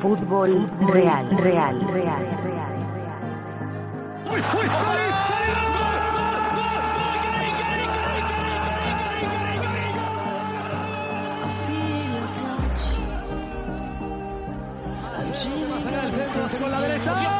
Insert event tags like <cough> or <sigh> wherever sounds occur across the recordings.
Fútbol real, real, real, real. la derecha.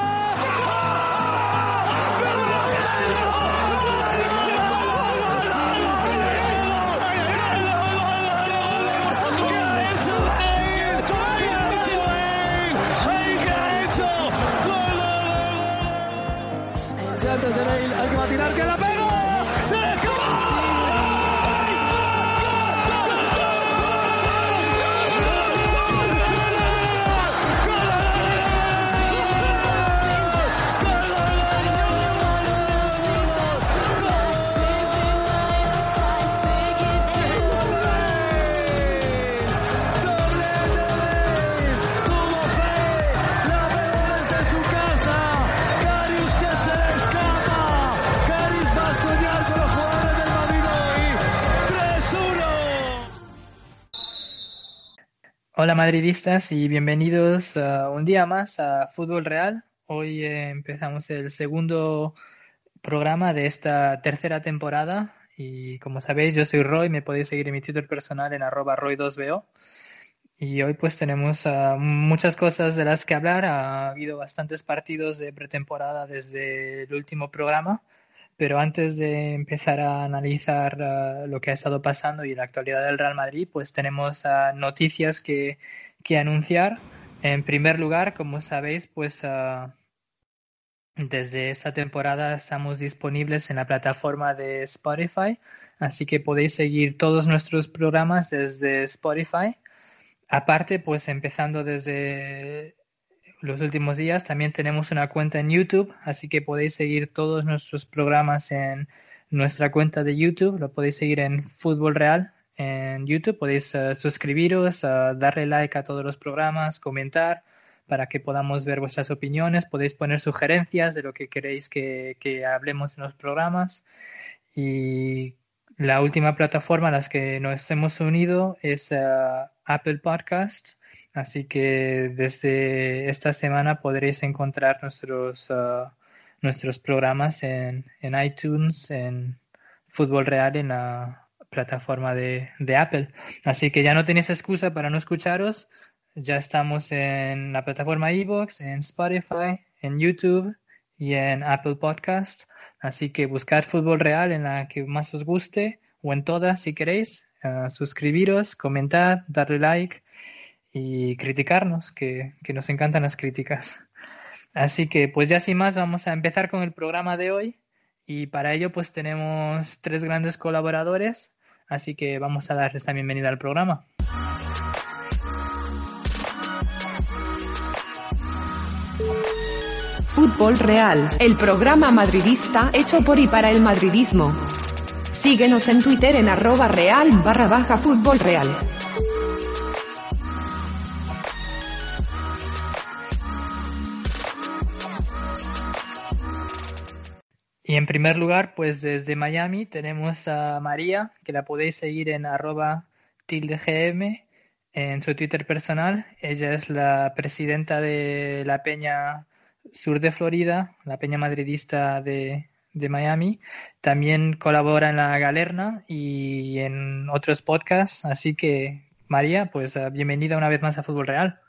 Hola madridistas y bienvenidos uh, un día más a Fútbol Real. Hoy empezamos el segundo programa de esta tercera temporada y como sabéis yo soy Roy, me podéis seguir en mi Twitter personal en arroba roy2bo y hoy pues tenemos uh, muchas cosas de las que hablar. Ha habido bastantes partidos de pretemporada desde el último programa, pero antes de empezar a analizar uh, lo que ha estado pasando y la actualidad del Real Madrid, pues tenemos uh, noticias que, que, anunciar. En primer lugar, como sabéis, pues desde esta temporada estamos disponibles en la plataforma de Spotify, así que podéis seguir todos nuestros programas desde Spotify. Aparte, pues empezando desde los últimos días, también tenemos una cuenta en YouTube, así que podéis seguir todos nuestros programas en nuestra cuenta de YouTube. Lo podéis seguir en Fútbol Real en YouTube. Podéis uh, suscribiros, uh, darle like a todos los programas, comentar para que podamos ver vuestras opiniones. Podéis poner sugerencias de lo que queréis que, que hablemos en los programas. Y la última plataforma a las que nos hemos unido es uh, Apple Podcasts, así que desde esta semana podréis encontrar nuestros, uh, nuestros programas en, en, iTunes, en Fútbol Real, en la plataforma de, de Apple. Así que ya no tenéis excusa para no escucharos. Ya estamos en la plataforma iVoox, en Spotify, en YouTube y en Apple Podcasts. Así que buscar Fútbol Real en la que más os guste o en todas si queréis. Uh, suscribiros, comentar, darle like y criticarnos, que, que, nos encantan las críticas. Así que pues ya sin más vamos a empezar con el programa de hoy y para ello pues tenemos tres grandes colaboradores, así que vamos a darles la bienvenida al programa. Fútbol Real, el programa madridista hecho por y para el madridismo. Síguenos en Twitter en arroba real barra baja fútbol real. Y en primer lugar, pues desde Miami tenemos a María, que la podéis seguir en arroba tildegm en su Twitter personal. Ella es la presidenta de la Peña Sur de Florida, la Peña Madridista de, de Miami. También colabora en la Galerna y en otros podcasts. Así que, María, pues bienvenida una vez más a Fútbol Real.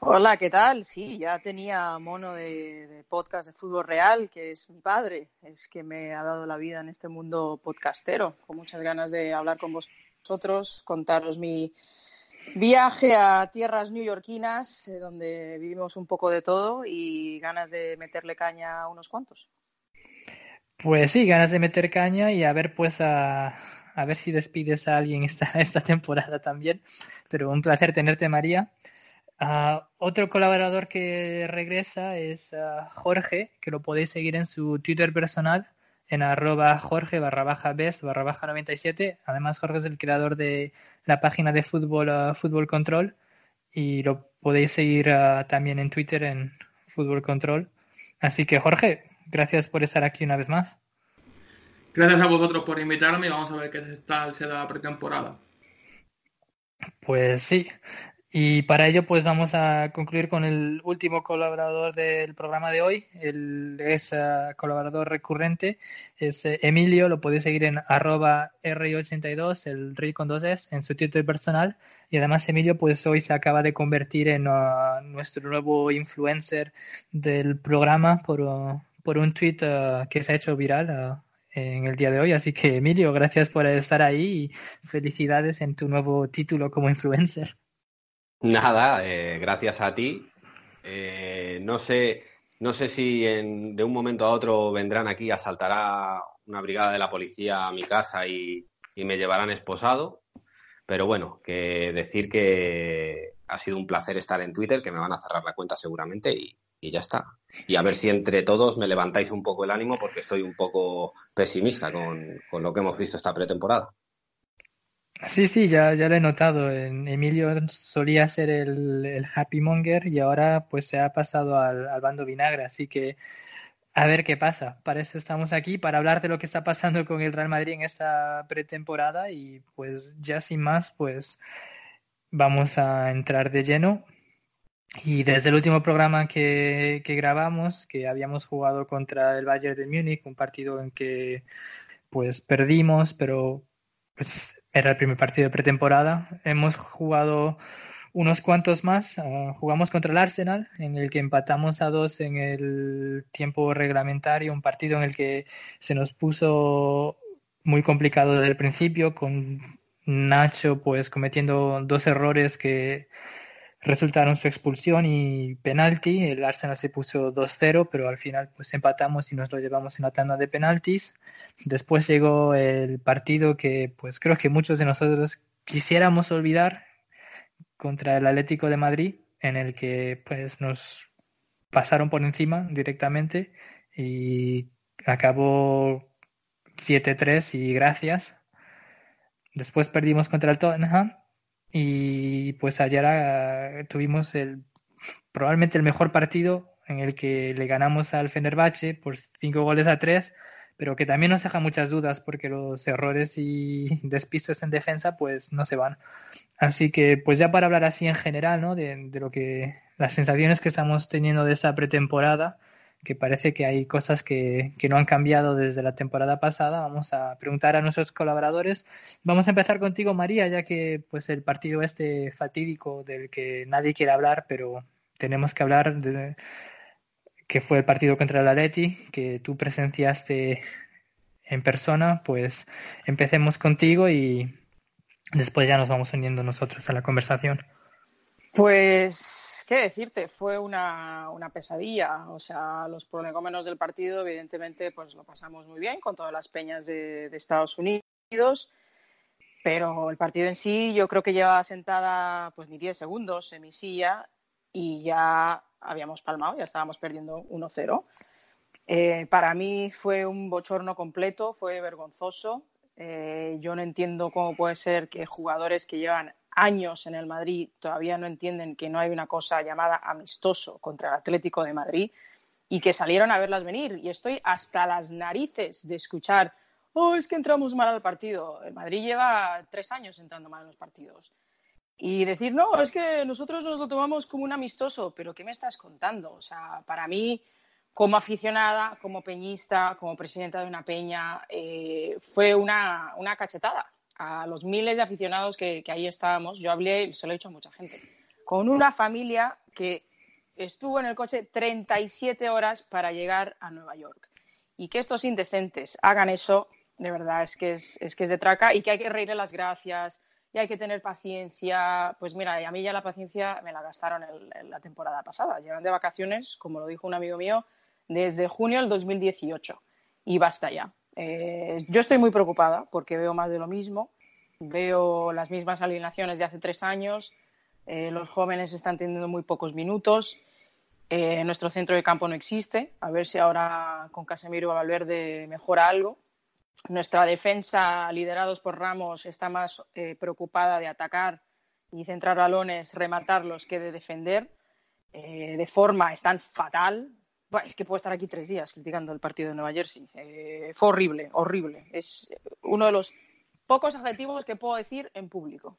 Hola, ¿qué tal? Sí, ya tenía mono de, podcast de Fútbol Real, que es mi padre, es que me ha dado la vida en este mundo podcastero, con muchas ganas de hablar con vosotros, contaros mi viaje a tierras neoyorquinas, eh, donde vivimos un poco de todo y ganas de meterle caña a unos cuantos. Pues sí, ganas de meter caña y a ver pues A ver si despides a alguien esta, <laughs> esta temporada también. Pero un placer tenerte, María. Ah, otro colaborador que regresa es ah, Jorge, que lo podéis seguir en su Twitter personal, en arroba Jorge barra baja best barra baja 97. Además, Jorge es el creador de la página de fútbol, ah, Fútbol Control, y lo podéis seguir también en Twitter en Fútbol Control. Así que, Jorge, gracias por estar aquí una vez más. Gracias a vosotros por invitarme y vamos a ver qué tal se da la pretemporada. Pues sí, y para ello, pues vamos a concluir con el último colaborador del programa de hoy. Él es uh, colaborador recurrente, es uh, Emilio, lo podéis seguir en arroba R82, el rey con dos S, en su Twitter personal. Y además Emilio, pues hoy se acaba de convertir en uh, nuestro nuevo influencer del programa por, por un tweet que se ha hecho viral en el día de hoy. Así que Emilio, gracias por estar ahí y felicidades en tu nuevo título como influencer. Nada, eh, gracias a ti. Eh, no sé, no sé si en, de un momento a otro vendrán aquí, asaltará una brigada de la policía a mi casa y, me llevarán esposado. Pero bueno, que decir que ha sido un placer estar en Twitter, que me van a cerrar la cuenta seguramente y, ya está. Y a ver si entre todos me levantáis un poco el ánimo porque estoy un poco pesimista con lo que hemos visto esta pretemporada. Sí, sí, ya, ya lo he notado. Emilio solía ser el, el happy monger y ahora pues se ha pasado al, al, bando vinagre, así que a ver qué pasa. Para eso estamos aquí, para hablar de lo que está pasando con el Real Madrid en esta pretemporada y pues ya sin más, pues vamos a entrar de lleno. Y desde el último programa que, que grabamos, que habíamos jugado contra el Bayern de Múnich, un partido en que pues perdimos, pero pues era el primer partido de pretemporada. Hemos jugado unos cuantos más. Uh, jugamos contra el Arsenal, en el que empatamos a dos en el tiempo reglamentario, un partido en el que se nos puso muy complicado desde el principio, con Nacho pues cometiendo dos errores que resultaron su expulsión y penalti. El Arsenal se puso 2-0, pero al final pues empatamos y nos lo llevamos en la tanda de penaltis. Después llegó el partido que pues creo que muchos de nosotros quisiéramos olvidar contra el Atlético de Madrid, en el que pues nos pasaron por encima directamente y acabó 7-3 y gracias. Después perdimos contra el Tottenham y pues ayer uh, tuvimos el probablemente el mejor partido en el que le ganamos al Fenerbahce por cinco goles a tres, pero que también nos deja muchas dudas porque los errores y <laughs> despistes en defensa pues no se van. Así que pues ya para hablar así en general, ¿no? De, de lo que las sensaciones que estamos teniendo de esta pretemporada, que parece que hay cosas que, que, no han cambiado desde la temporada pasada. Vamos a preguntar a nuestros colaboradores. Vamos a empezar contigo, María, ya que pues el partido este fatídico del que nadie quiere hablar, pero tenemos que hablar de que fue el partido contra el Atleti, que tú presenciaste en persona, pues empecemos contigo y después ya nos vamos uniendo nosotros a la conversación. Pues, ¿qué decirte? Fue una, una, pesadilla. O sea, los prolegómenos del partido, evidentemente, pues lo pasamos muy bien con todas las peñas de, Estados Unidos. Pero el partido en sí, yo creo que llevaba sentada pues ni 10 segundos en mi silla y ya habíamos palmado, ya estábamos perdiendo 1-0. Eh, para mí fue un bochorno completo, fue vergonzoso. Eh, yo no entiendo cómo puede ser que jugadores que llevan años en el Madrid todavía no entienden que no hay una cosa llamada amistoso contra el Atlético de Madrid y que salieron a verlas venir. Y estoy hasta las narices de escuchar, oh, es que entramos mal al partido. El Madrid lleva tres años entrando mal en los partidos. Y decir, no, es que nosotros nos lo tomamos como un amistoso, pero ¿qué me estás contando? O sea, para mí, como aficionada, como peñista, como presidenta de una peña, eh, fue una, una cachetada a los miles de aficionados que, que ahí estábamos, yo hablé, se lo he dicho a mucha gente, con una familia que estuvo en el coche 37 horas para llegar a Nueva York. Y que estos indecentes hagan eso, de verdad, es que es, es que es de traca y que hay que reírle las gracias y hay que tener paciencia. Pues mira, a mí ya la paciencia me la gastaron la temporada pasada. Llevan de vacaciones, como lo dijo un amigo mío, desde junio del 2018. Y basta ya Eh, yo estoy muy preocupada porque veo más de lo mismo. Veo las mismas alineaciones de hace tres años. Eh, los jóvenes están teniendo muy pocos minutos. Eh, nuestro centro de campo no existe. A ver si ahora con Casemiro Valverde mejora algo. Nuestra defensa, liderados por Ramos, está más preocupada de atacar y centrar balones, rematarlos, que de defender. De forma están fatal. Es que puedo estar aquí tres días criticando el partido de Nueva Jersey. Eh, fue horrible, horrible. Es uno de los pocos adjetivos que puedo decir en público.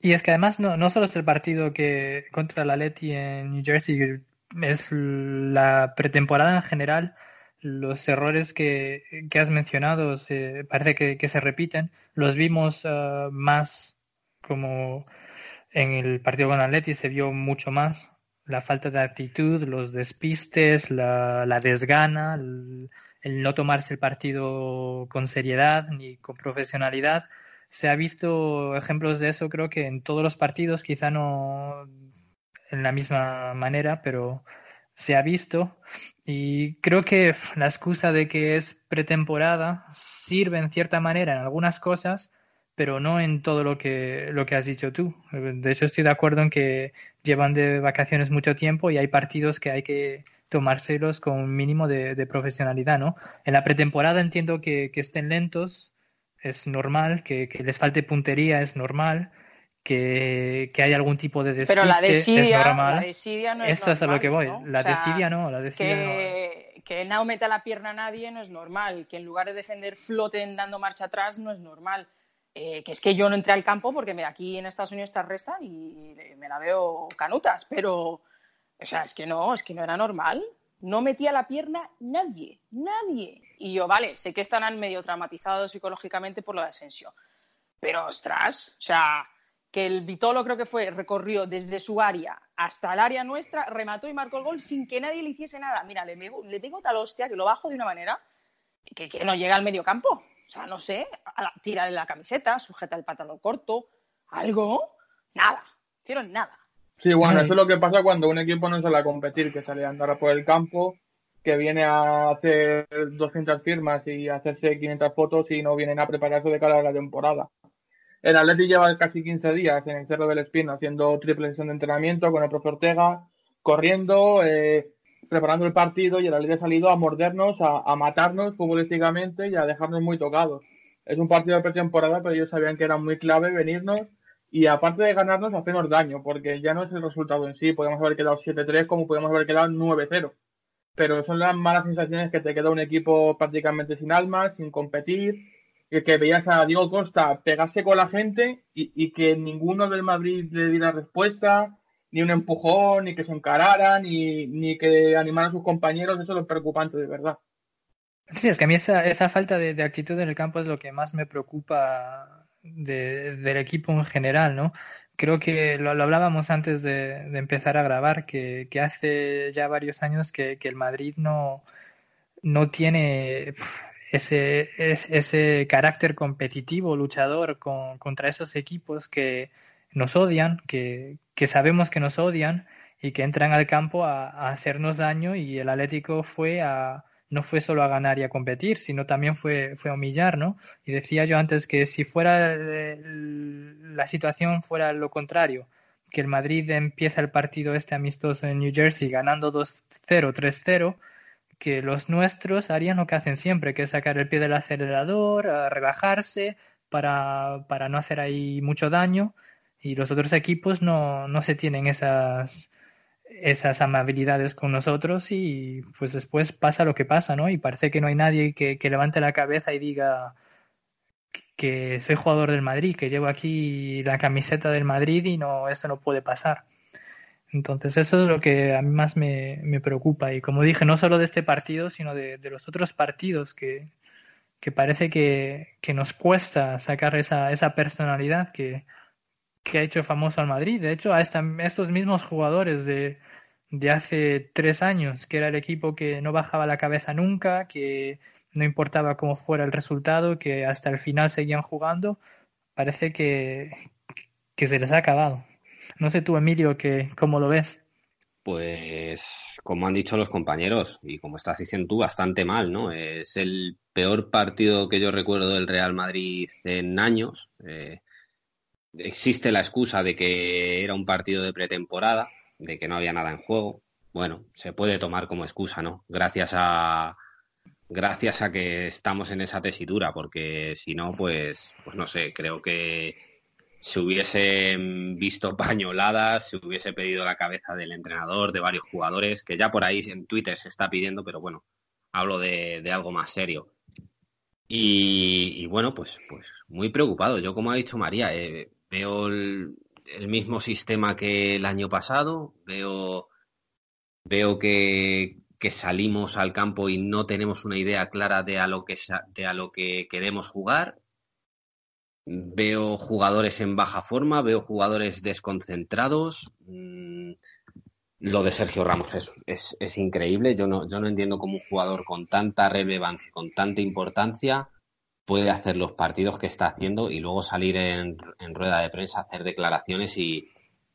Y es que además no, no solo es el partido que contra la Leti en New Jersey, es la pretemporada en general, los errores que, que has mencionado se, parece que, que, se repiten. Los vimos uh, más como en el partido con Atleti se vio mucho más la falta de actitud, los despistes, la, la desgana, el, no tomarse el partido con seriedad ni con profesionalidad. Se ha visto ejemplos de eso creo que en todos los partidos, quizá no en la misma manera, pero se ha visto. Y creo que la excusa de que es pretemporada sirve en cierta manera en algunas cosas, pero no en todo lo que, lo que has dicho tú. De hecho, estoy de acuerdo en que llevan de vacaciones mucho tiempo y hay partidos que hay que tomárselos con un mínimo de, de profesionalidad, ¿no? En la pretemporada entiendo que, que estén lentos, es normal, que, que, les falte puntería es normal, que, que hay algún tipo de despiste Pero la desidia, es normal. La desidia no es Eso normal, es a lo que voy. ¿no? La O sea, desidia no, la desidia que, que no meta la pierna a nadie no es normal, que en lugar de defender floten dando marcha atrás no es normal. Eh, que es que yo no entré al campo porque mira, aquí en Estados Unidos te arrestan y me la veo canutas, pero o sea, es que no, es que no era normal. No metía la pierna nadie, nadie. Y yo, vale, sé que estarán medio traumatizados psicológicamente por lo de Asensio. Pero, ostras, o sea, que el Vitolo creo que fue, recorrió desde su área hasta el área nuestra, remató y marcó el gol sin que nadie le hiciese nada. Mira, le pego, le pego tal hostia que lo bajo de una manera que, que no llega al medio campo. O sea, no sé, tira la camiseta, sujeta el pantalón corto, algo, nada, hicieron nada. Sí, bueno, eso es lo que pasa cuando un equipo no sale a competir, que sale a andar por el campo, que viene a hacer 200 firmas y a hacerse 500 fotos y no vienen a prepararse de cara a la temporada. El Atleti lleva casi 15 días en el Cerro del Espino haciendo triple sesión de entrenamiento con el profe Ortega, corriendo, eh, preparando el partido y el Atleti ha salido a mordernos, a, matarnos futbolísticamente y a dejarnos muy tocados. Es un partido de pretemporada, pero ellos sabían que era muy clave venirnos y aparte de ganarnos, hacernos daño, porque ya no es el resultado en sí. Podemos haber quedado 7-3 como podemos haber quedado 9-0. Pero son las malas sensaciones que te queda un equipo prácticamente sin alma, sin competir, y que veías a Diego Costa pegarse con la gente y que ninguno del Madrid le diera respuesta, ni un empujón, ni que se encararan, ni, ni que animaran a sus compañeros. Eso es lo preocupante, de verdad. Sí, es que a mí esa, esa falta de, actitud en el campo es lo que más me preocupa de, del equipo en general, ¿no? Creo que lo, hablábamos antes de, empezar a grabar, que, hace ya varios años que, que, el Madrid no, no tiene ese, ese, ese carácter competitivo, luchador con, contra esos equipos que nos odian, que, que sabemos que nos odian y que entran al campo a, hacernos daño y el Atlético fue a, no fue solo a ganar y a competir, sino también fue, fue a humillar, ¿no? Y decía yo antes que si fuera la situación fuera lo contrario, que el Madrid empieza el partido este amistoso en New Jersey ganando 2-0, 3-0, que los nuestros harían lo que hacen siempre, que es sacar el pie del acelerador, relajarse para, para no hacer ahí mucho daño, y los otros equipos no, no se tienen esas esas amabilidades con nosotros y pues después pasa lo que pasa, ¿no? Y parece que no hay nadie que, que levante la cabeza y diga que soy jugador del Madrid, que llevo aquí la camiseta del Madrid y no, esto no puede pasar. Entonces eso es lo que a mí más me, me preocupa y como dije, no solo de este partido, sino de, de los otros partidos que, que parece que, que, nos cuesta sacar esa, esa personalidad que, que ha hecho famoso al Madrid. De hecho, a, estos mismos jugadores de, de hace tres años, que era el equipo que no bajaba la cabeza nunca, que no importaba cómo fuera el resultado, que hasta el final seguían jugando, parece que, que se les ha acabado. No sé tú, Emilio, que, ¿cómo lo ves? Pues, como han dicho los compañeros, y como estás diciendo tú, bastante mal, ¿no? Es el peor partido que yo recuerdo del Real Madrid en años. Eh, existe la excusa de que era un partido de pretemporada, de que no había nada en juego. Bueno, se puede tomar como excusa, ¿no? Gracias a gracias a que estamos en esa tesitura, porque si no, pues, pues no sé, creo que se hubiesen visto pañoladas, se hubiese pedido la cabeza del entrenador, de varios jugadores, que ya por ahí en Twitter se está pidiendo, pero bueno, hablo de, algo más serio. Y, bueno, pues, pues muy preocupado. Yo, como ha dicho María, eh, veo el, mismo sistema que el año pasado, veo, veo que, salimos al campo y no tenemos una idea clara de a lo que, de a lo que queremos jugar Veo jugadores en baja forma, veo jugadores desconcentrados. Mm, lo de Sergio Ramos es, es, increíble. Yo no, yo no entiendo cómo un jugador con tanta relevancia, con tanta importancia, puede hacer los partidos que está haciendo y luego salir en, rueda de prensa, hacer declaraciones y,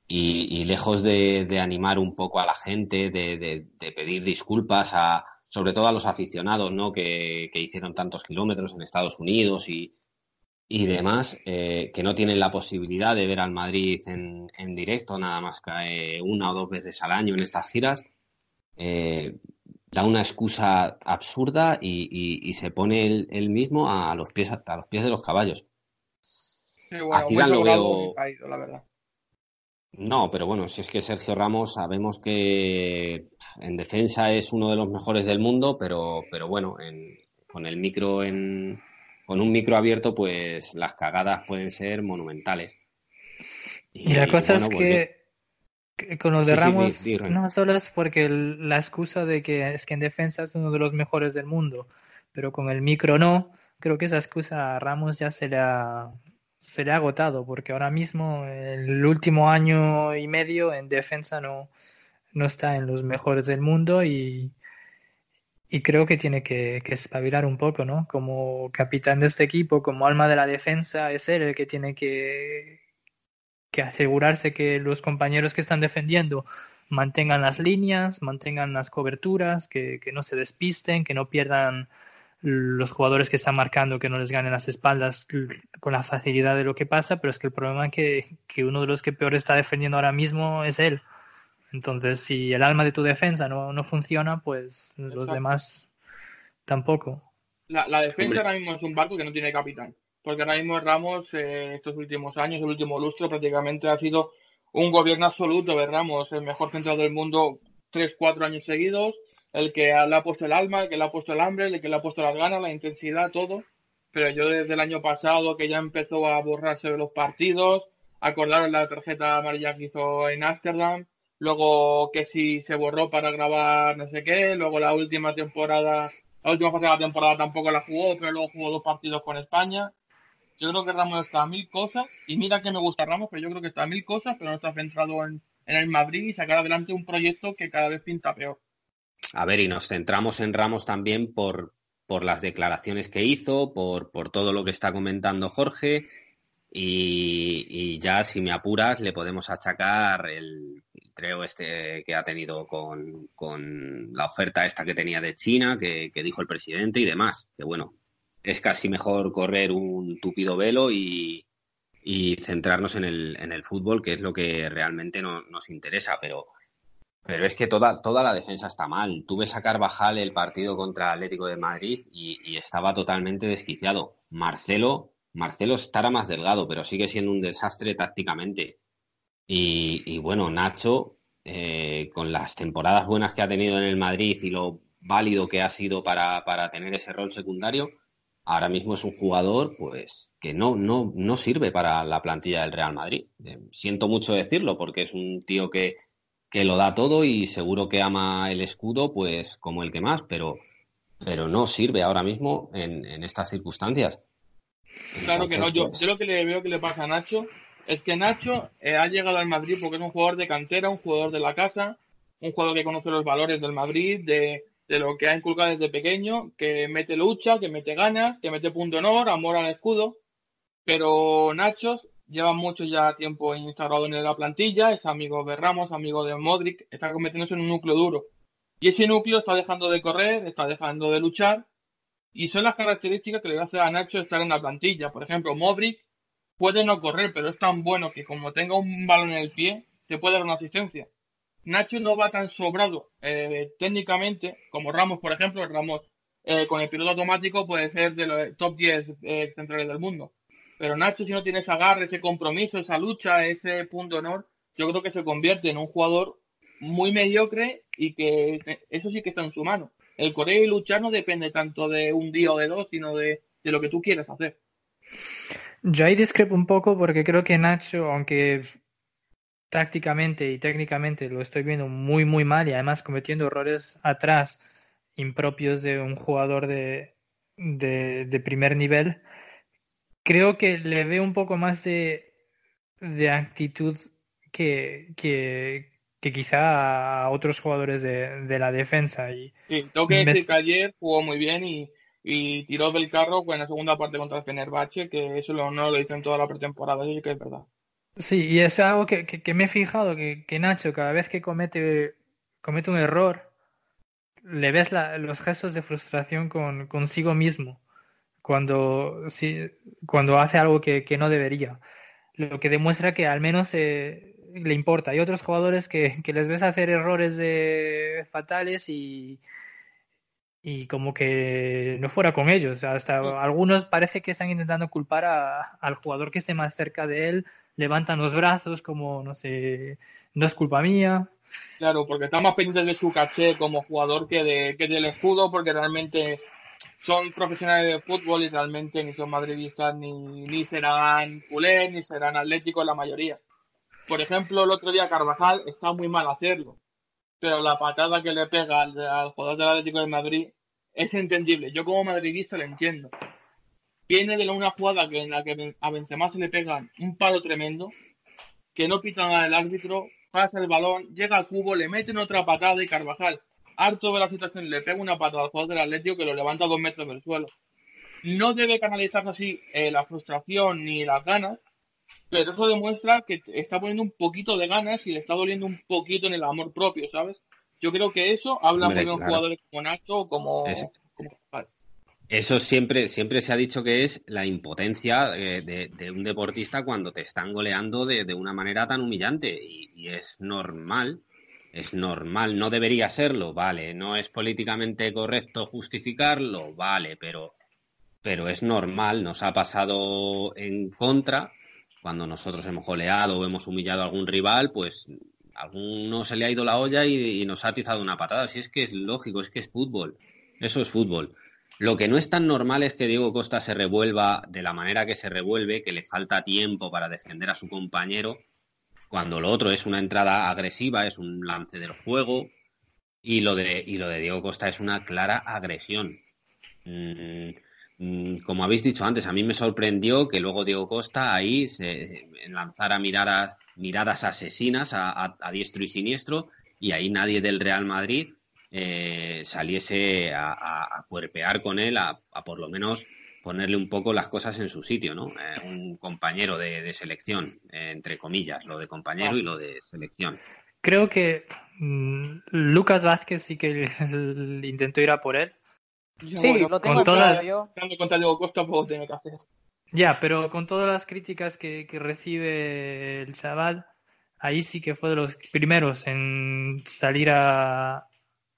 lejos de, animar un poco a la gente, de, pedir disculpas a, sobre todo a los aficionados, ¿no? Que, que hicieron tantos kilómetros en Estados Unidos y, y demás, eh, que no tienen la posibilidad de ver al Madrid en, en directo, nada más que una o dos veces al año en estas giras, eh, da una excusa absurda y, y, se pone él, mismo a los pies a los pies de los caballos. lo veo... la verdad. No, pero bueno, si es que Sergio Ramos sabemos que en defensa es uno de los mejores del mundo, pero, pero bueno, en, con el micro en, con un micro abierto, pues las cagadas pueden ser monumentales. Y, la cosa es pues que, con los de Ramos no solo es porque la excusa de que es que en defensa es uno de los mejores del mundo, pero con el micro no, creo que esa excusa a Ramos ya se le ha, se le ha agotado, porque ahora mismo el último año y medio en defensa no, no está en los mejores del mundo y, y creo que tiene que, que, espabilar un poco, ¿no? Como capitán de este equipo, como alma de la defensa, es él el que tiene que, que asegurarse que los compañeros que están defendiendo mantengan las líneas, mantengan las coberturas, que, que no se despisten, que no pierdan los jugadores que están marcando, que no les ganen las espaldas con la facilidad de lo que pasa, pero es que el problema es que, que uno de los que peor está defendiendo ahora mismo es él. Entonces, si el alma de tu defensa no, no funciona, pues los demás tampoco. La, la defensa ahora mismo es un barco que no tiene capitán. Porque ahora mismo Ramos, eh, estos últimos años, el último lustro, prácticamente ha sido un gobierno absoluto de Ramos, el mejor central del mundo, tres, cuatro años seguidos, el que le ha puesto el alma, el que le ha puesto el hambre, el que le ha puesto las ganas, la intensidad, todo. Pero yo desde el año pasado, que ya empezó a borrarse de los partidos, acordaron la tarjeta amarilla que hizo en Ámsterdam, luego que si se borró para grabar no sé qué, luego la última temporada, la última fase de la temporada tampoco la jugó, pero luego jugó dos partidos con España. Yo creo que Ramos está a mil cosas, y mira que me gusta Ramos, pero yo creo que está a mil cosas, pero no está centrado en, el Madrid y sacar adelante un proyecto que cada vez pinta peor. A ver, y nos centramos en Ramos también por, por las declaraciones que hizo, por, por todo lo que está comentando Jorge, y, ya si me apuras le podemos achacar el creo este que ha tenido con, con, la oferta esta que tenía de China, que, dijo el presidente y demás. Que bueno, es casi mejor correr un tupido velo y, centrarnos en el, en el fútbol, que es lo que realmente no, nos interesa. Pero, pero es que toda, toda la defensa está mal. Tuve a Carvajal el partido contra Atlético de Madrid y, y estaba totalmente desquiciado. Marcelo, Marcelo estará más delgado, pero sigue siendo un desastre tácticamente. Y, bueno, Nacho, eh, con las temporadas buenas que ha tenido en el Madrid y lo válido que ha sido para, para tener ese rol secundario, ahora mismo es un jugador pues que no, no, no sirve para la plantilla del Real Madrid. Eh, siento mucho decirlo porque es un tío que, que lo da todo y seguro que ama el escudo pues como el que más, pero, pero no sirve ahora mismo en, en estas circunstancias. Claro que no, yo, pues yo lo que le veo que le pasa a Nacho es que Nacho eh, ha llegado al Madrid porque es un jugador de cantera, un jugador de la casa, un jugador que conoce los valores del Madrid, de, lo que ha inculcado desde pequeño, que mete lucha, que mete ganas, que mete punto honor, amor al escudo. Pero Nacho lleva mucho ya tiempo instaurado en la plantilla, es amigo de Ramos, amigo de Modric, está convirtiéndose en un núcleo duro. Y ese núcleo está dejando de correr, está dejando de luchar, y son las características que le hace a Nacho estar en la plantilla. Por ejemplo, Modric puede no correr, pero es tan bueno que como tenga un balón en el pie, te puede dar una asistencia. Nacho no va tan sobrado eh, técnicamente como Ramos, por ejemplo. Ramos eh, con el piloto automático puede ser de los top 10 eh, centrales del mundo. Pero Nacho, si no tiene ese agarre, ese compromiso, esa lucha, ese punto de honor, yo creo que se convierte en un jugador muy mediocre y que eso sí que está en su mano. El correr y luchar no depende tanto de un día o de dos, sino de, de lo que tú quieres hacer. Yo ahí discrepo un poco porque creo que Nacho, aunque tácticamente y técnicamente lo estoy viendo muy, muy mal y además cometiendo errores atrás impropios de un jugador de, de, primer nivel, creo que le veo un poco más de, de actitud que, que, que quizá a otros jugadores de, de la defensa. Y sí, tengo que decir que ayer jugó muy bien y, y tiró del carro en la segunda parte contra el Fenerbahce, que eso no lo hizo en toda la pretemporada, y que es verdad. Sí, y es algo que, que, me he fijado, que, que, Nacho cada vez que comete, comete un error, le ves los gestos de frustración con, consigo mismo cuando, sí, cuando hace algo que, no debería. Lo que demuestra que al menos eh, le importa. Hay otros jugadores que, que les ves hacer errores de, fatales y, y como que no fuera con ellos. Hasta algunos parece que están intentando culpar a, al jugador que esté más cerca de él levantan los brazos como, no sé, no es culpa mía. Claro, porque está más pendiente de su caché como jugador que, de, que del escudo, porque realmente son profesionales de fútbol y realmente ni son madridistas, ni, ni serán culés, ni serán atléticos la mayoría. Por ejemplo, el otro día Carvajal está muy mal hacerlo, pero la patada que le pega al, jugador del Atlético de Madrid es entendible. Yo como madridista lo entiendo viene de una jugada que en la que a Benzema se le pega un palo tremendo, que no pitan al árbitro, pasa el balón, llega al cubo, le meten otra patada y Carvajal, harto de la situación, le pega una patada al jugador del Atlético que lo levanta dos metros del suelo. No debe canalizarse así eh, la frustración ni las ganas, pero eso demuestra que está poniendo un poquito de ganas y le está doliendo un poquito en el amor propio, ¿sabes? Yo creo que eso habla muy de un jugadores como Nacho o como, eso siempre, siempre se ha dicho que es la impotencia eh, de, un deportista cuando te están goleando de, una manera tan humillante. Y, es normal, es normal, no debería serlo, vale. No es políticamente correcto justificarlo, vale, pero, pero es normal, nos ha pasado en contra. Cuando nosotros hemos goleado o hemos humillado a algún rival, pues a alguno se le ha ido la olla y, nos ha atizado una patada. Si es que es lógico, es que es fútbol. Eso es fútbol. Lo que no es tan normal es que Diego Costa se revuelva de la manera que se revuelve, que le falta tiempo para defender a su compañero, cuando lo otro es una entrada agresiva, es un lance del juego, y lo de, y lo de Diego Costa es una clara agresión. Mm, como habéis dicho antes, a mí me sorprendió que luego Diego Costa ahí se lanzara miradas asesinas a diestro y siniestro, y ahí nadie del Real Madrid eh, saliese a, a, cuerpear con él, a, por lo menos ponerle un poco las cosas en su sitio, ¿no? Eh, un compañero de, selección, eh, entre comillas, lo de compañero y lo de selección. Creo que mm, Lucas Vázquez sí que <laughs> intentó ir a por él. Sí, lo tengo con todas... yo. Costa, que hacer. Ya, pero con todas las críticas que, que recibe el chaval, ahí sí que fue de los primeros en salir a,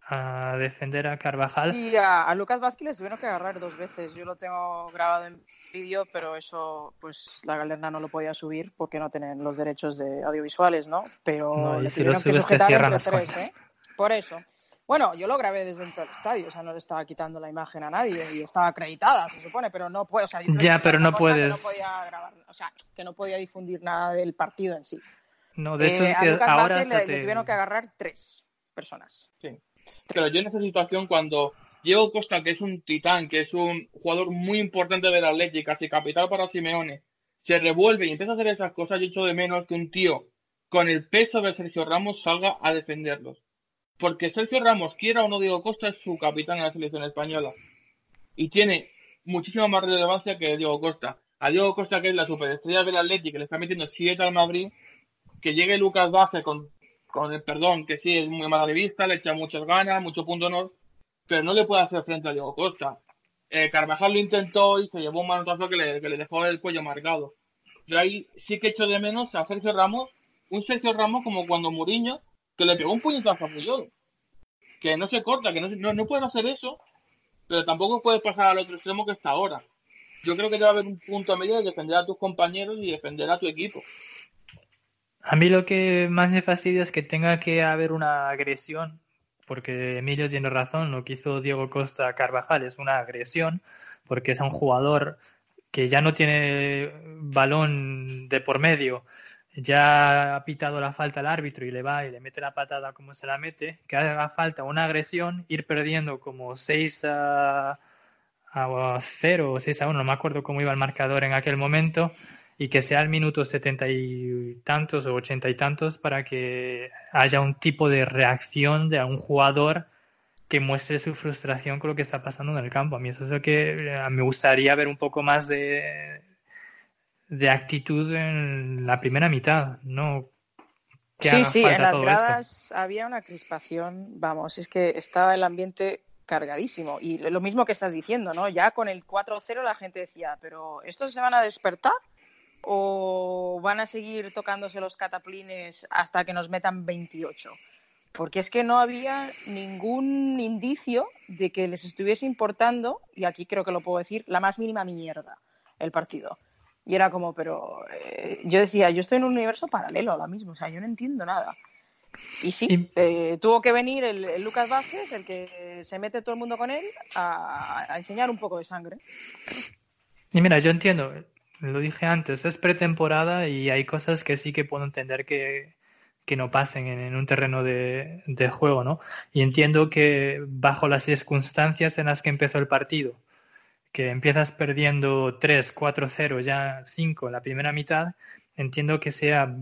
a defender a Carvajal. Sí, a, Lucas Vázquez les tuvieron que agarrar dos veces. Yo lo tengo grabado en vídeo, pero eso, pues la galerna no lo podía subir porque no tienen los derechos de audiovisuales, ¿no? Pero no, le tuvieron que sujetar entre tres, ¿eh? Por eso. Bueno, yo lo grabé desde dentro del estadio, o sea, no le estaba quitando la imagen a nadie y estaba acreditada, se supone, pero no puedo, o sea, ya, pero no puedes. no podía grabar, o sea, que no podía difundir nada del partido en sí. No, de hecho es eh, que ahora le, le tuvieron que agarrar tres personas. Sí. Pero yo en esa situación, cuando Diego Costa, que es un titán, que es un jugador muy importante de la Atlético, casi capital para Simeone, se revuelve y empieza a hacer esas cosas, yo echo de menos que un tío con el peso de Sergio Ramos salga a defenderlos. Porque Sergio Ramos, quiera o no Diego Costa, es su capitán en la selección española. Y tiene muchísima más relevancia que Diego Costa. a Diego Costa, que es la superestrella del Atlético, que le está metiendo 7 al Madrid, que llegue Lucas Vázquez con, el perdón, que sí es muy madrivista, le echa muchas ganas, mucho punto honor, pero no le puede hacer frente a Diego Costa. Eh, Carvajal lo intentó y se llevó un manotazo que le, que le dejó el cuello marcado. Yo ahí sí que echo de menos a Sergio Ramos, un Sergio Ramos como cuando Muriño, que le pegó un puñetazo a Puyol. Que no se corta, que no, no, no pueden hacer eso, pero tampoco puedes pasar al otro extremo que está ahora. Yo creo que debe haber un punto medio de defender a tus compañeros y defender a tu equipo. A mí lo que más me fastidia es que tenga que haber una agresión, porque Emilio tiene razón, lo que hizo Diego Costa Carvajal es una agresión, porque es un jugador que ya no tiene balón de por medio, ya ha pitado la falta al árbitro y le va y le mete la patada como se la mete, que haga falta una agresión, ir perdiendo como 6 a, a 0 o 6 a 1, no me acuerdo cómo iba el marcador en aquel momento, y que sea el minuto setenta y tantos o ochenta y tantos para que haya un tipo de reacción de un jugador que muestre su frustración con lo que está pasando en el campo. A mí eso es lo que eh, me gustaría ver un poco más de, de actitud en la primera mitad, ¿no? Que sí, sí, en las gradas había una crispación, vamos, es que estaba el ambiente cargadísimo. Y lo mismo que estás diciendo, ¿no? Ya con el 4-0 la gente decía, pero ¿estos se van a despertar? ¿O van a seguir tocándose los cataplines hasta que nos metan 28? Porque es que no había ningún indicio de que les estuviese importando, y aquí creo que lo puedo decir, la más mínima mierda el partido. Y era como, pero eh, yo decía, yo estoy en un universo paralelo ahora mismo, o sea, yo no entiendo nada. Y sí, eh, tuvo que venir el, el Lucas Vázquez, el que se mete todo el mundo con él, a, a enseñar un poco de sangre. Y mira, yo entiendo, lo dije antes, es pretemporada y hay cosas que sí que puedo entender que, que no pasen en, en un terreno de, de juego, ¿no? Y entiendo que bajo las circunstancias en las que empezó el partido, que empiezas perdiendo 3, 4, 0, ya 5 en la primera mitad, entiendo que sea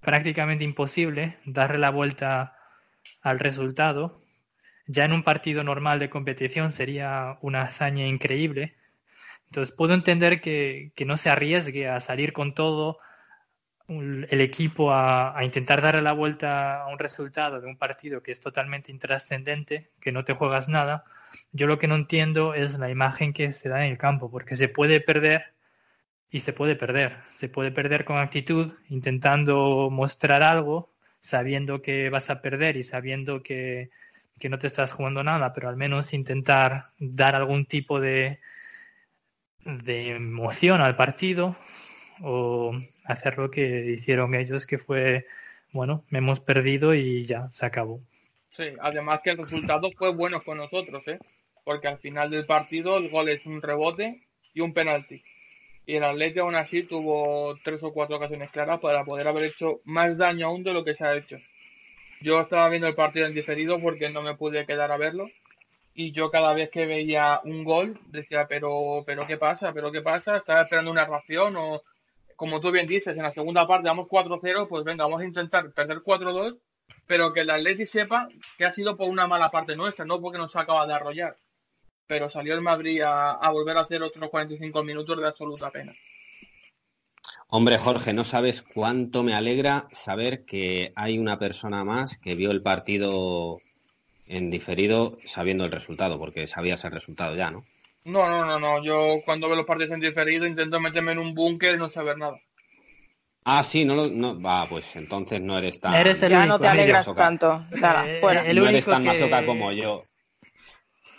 prácticamente imposible darle la vuelta al resultado. Ya en un partido normal de competición sería una hazaña increíble. Entonces puedo entender que, que no se arriesgue a salir con todo el equipo a, a intentar darle la vuelta a un resultado de un partido que es totalmente intrascendente, que no te juegas nada. Yo lo que no entiendo es la imagen que se da en el campo, porque se puede perder y se puede perder. Se puede perder con actitud, intentando mostrar algo, sabiendo que vas a perder y sabiendo que, que no te estás jugando nada, pero al menos intentar dar algún tipo de, de emoción al partido o hacer lo que hicieron ellos, que fue, bueno, me hemos perdido y ya, se acabó. Sí, además que el resultado fue bueno con nosotros, ¿eh? Porque al final del partido el gol es un rebote y un penalti. Y el Atlético aún así tuvo tres o cuatro ocasiones claras para poder haber hecho más daño aún de lo que se ha hecho. Yo estaba viendo el partido en diferido porque no me pude quedar a verlo. Y yo cada vez que veía un gol decía, pero, pero ¿qué pasa? ¿Pero qué pasa? ¿Estaba esperando una reacción? O, como tú bien dices, en la segunda parte vamos 4-0, pues venga, vamos a intentar perder 4-2, pero que el Atleti sepa que ha sido por una mala parte nuestra, no porque nos acaba de arrollar. Pero salió el Madrid a, a volver a hacer otros 45 minutos de absoluta pena. Hombre, Jorge, no sabes cuánto me alegra saber que hay una persona más que vio el partido en diferido sabiendo el resultado, porque sabías el resultado ya, ¿no? No, no, no, no. Yo cuando veo los partidos en diferido intento meterme en un búnker y no saber nada. Ah, sí, no lo. No, va, pues entonces no eres tan. Eres el Ya único, no te alegras masoca. tanto. Nada, Eh, fuera. el no eres tan que- masoca como yo.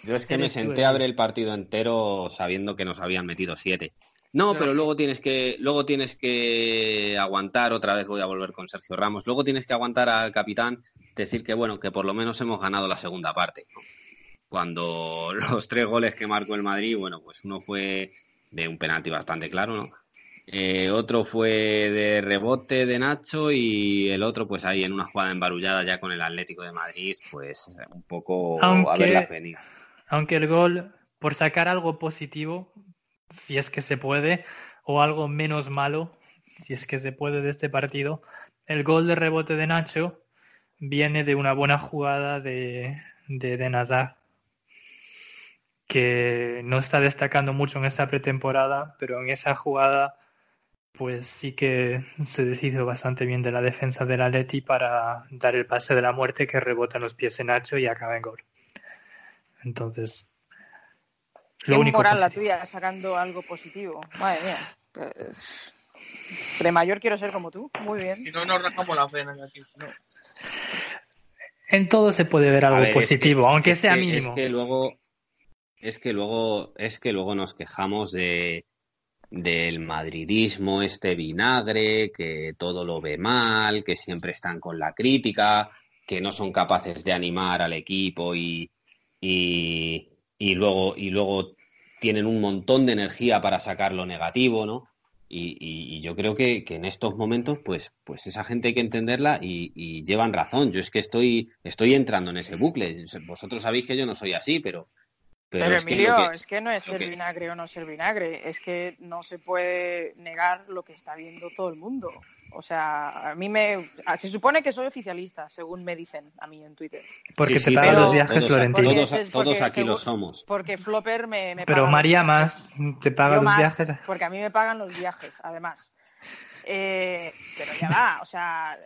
Yo es que me tú, senté a Edu. ver el partido entero sabiendo que nos habían metido siete. No, Ya. pero luego tienes que, luego tienes que aguantar, otra vez voy a volver con Sergio Ramos, luego tienes que aguantar al capitán, decir que bueno, que por lo menos hemos ganado la segunda parte. ¿no? Cuando <laughs> los tres goles que marcó el Madrid, bueno, pues uno fue de un penalti bastante claro, ¿no? Eh, otro fue de rebote de Nacho y el otro, pues ahí en una jugada embarullada ya con el Atlético de Madrid, pues un poco a Aunque- verla venir. Aunque el gol, por sacar algo positivo, si es que se puede, o algo menos malo, si es que se puede de este partido, el gol de rebote de Nacho viene de una buena jugada de, de, de Nazar, que no está destacando mucho en esta pretemporada, pero en esa jugada pues sí que se deshizo bastante bien de la defensa del Atleti para dar el pase de la muerte que rebota en los pies de Nacho y acaba en gol. Entonces, lo único moral la tuya sacando algo positivo. Madre mía. Pues, de mayor quiero ser como tú. Muy bien. Y no nos rajamos las venas aquí. En todo se puede ver algo positivo, aunque sea mínimo. Es que luego es que luego es que luego nos quejamos de del madridismo este vinagre, que todo lo ve mal, que siempre están con la crítica, que no son capaces de animar al equipo y, y, y luego, y luego tienen un montón de energía para sacar lo negativo, ¿no? Y, yo creo que, en estos momentos, pues, pues esa gente hay que entenderla y, llevan razón. Yo es que estoy, estoy entrando en ese bucle. Vosotros sabéis que yo no soy así, pero, pero, Emilio, es que no es ser vinagre o no ser vinagre, es que no se puede negar lo que está viendo todo el mundo. O sea, a mí me. Se supone que soy oficialista, según me dicen a mí en Twitter. Porque te pagan los viajes, Florentino. Todos, aquí lo somos. Porque Flopper me. pero María más te paga los viajes. Porque a mí me pagan los viajes, además. Eh, pero ya va, o sea,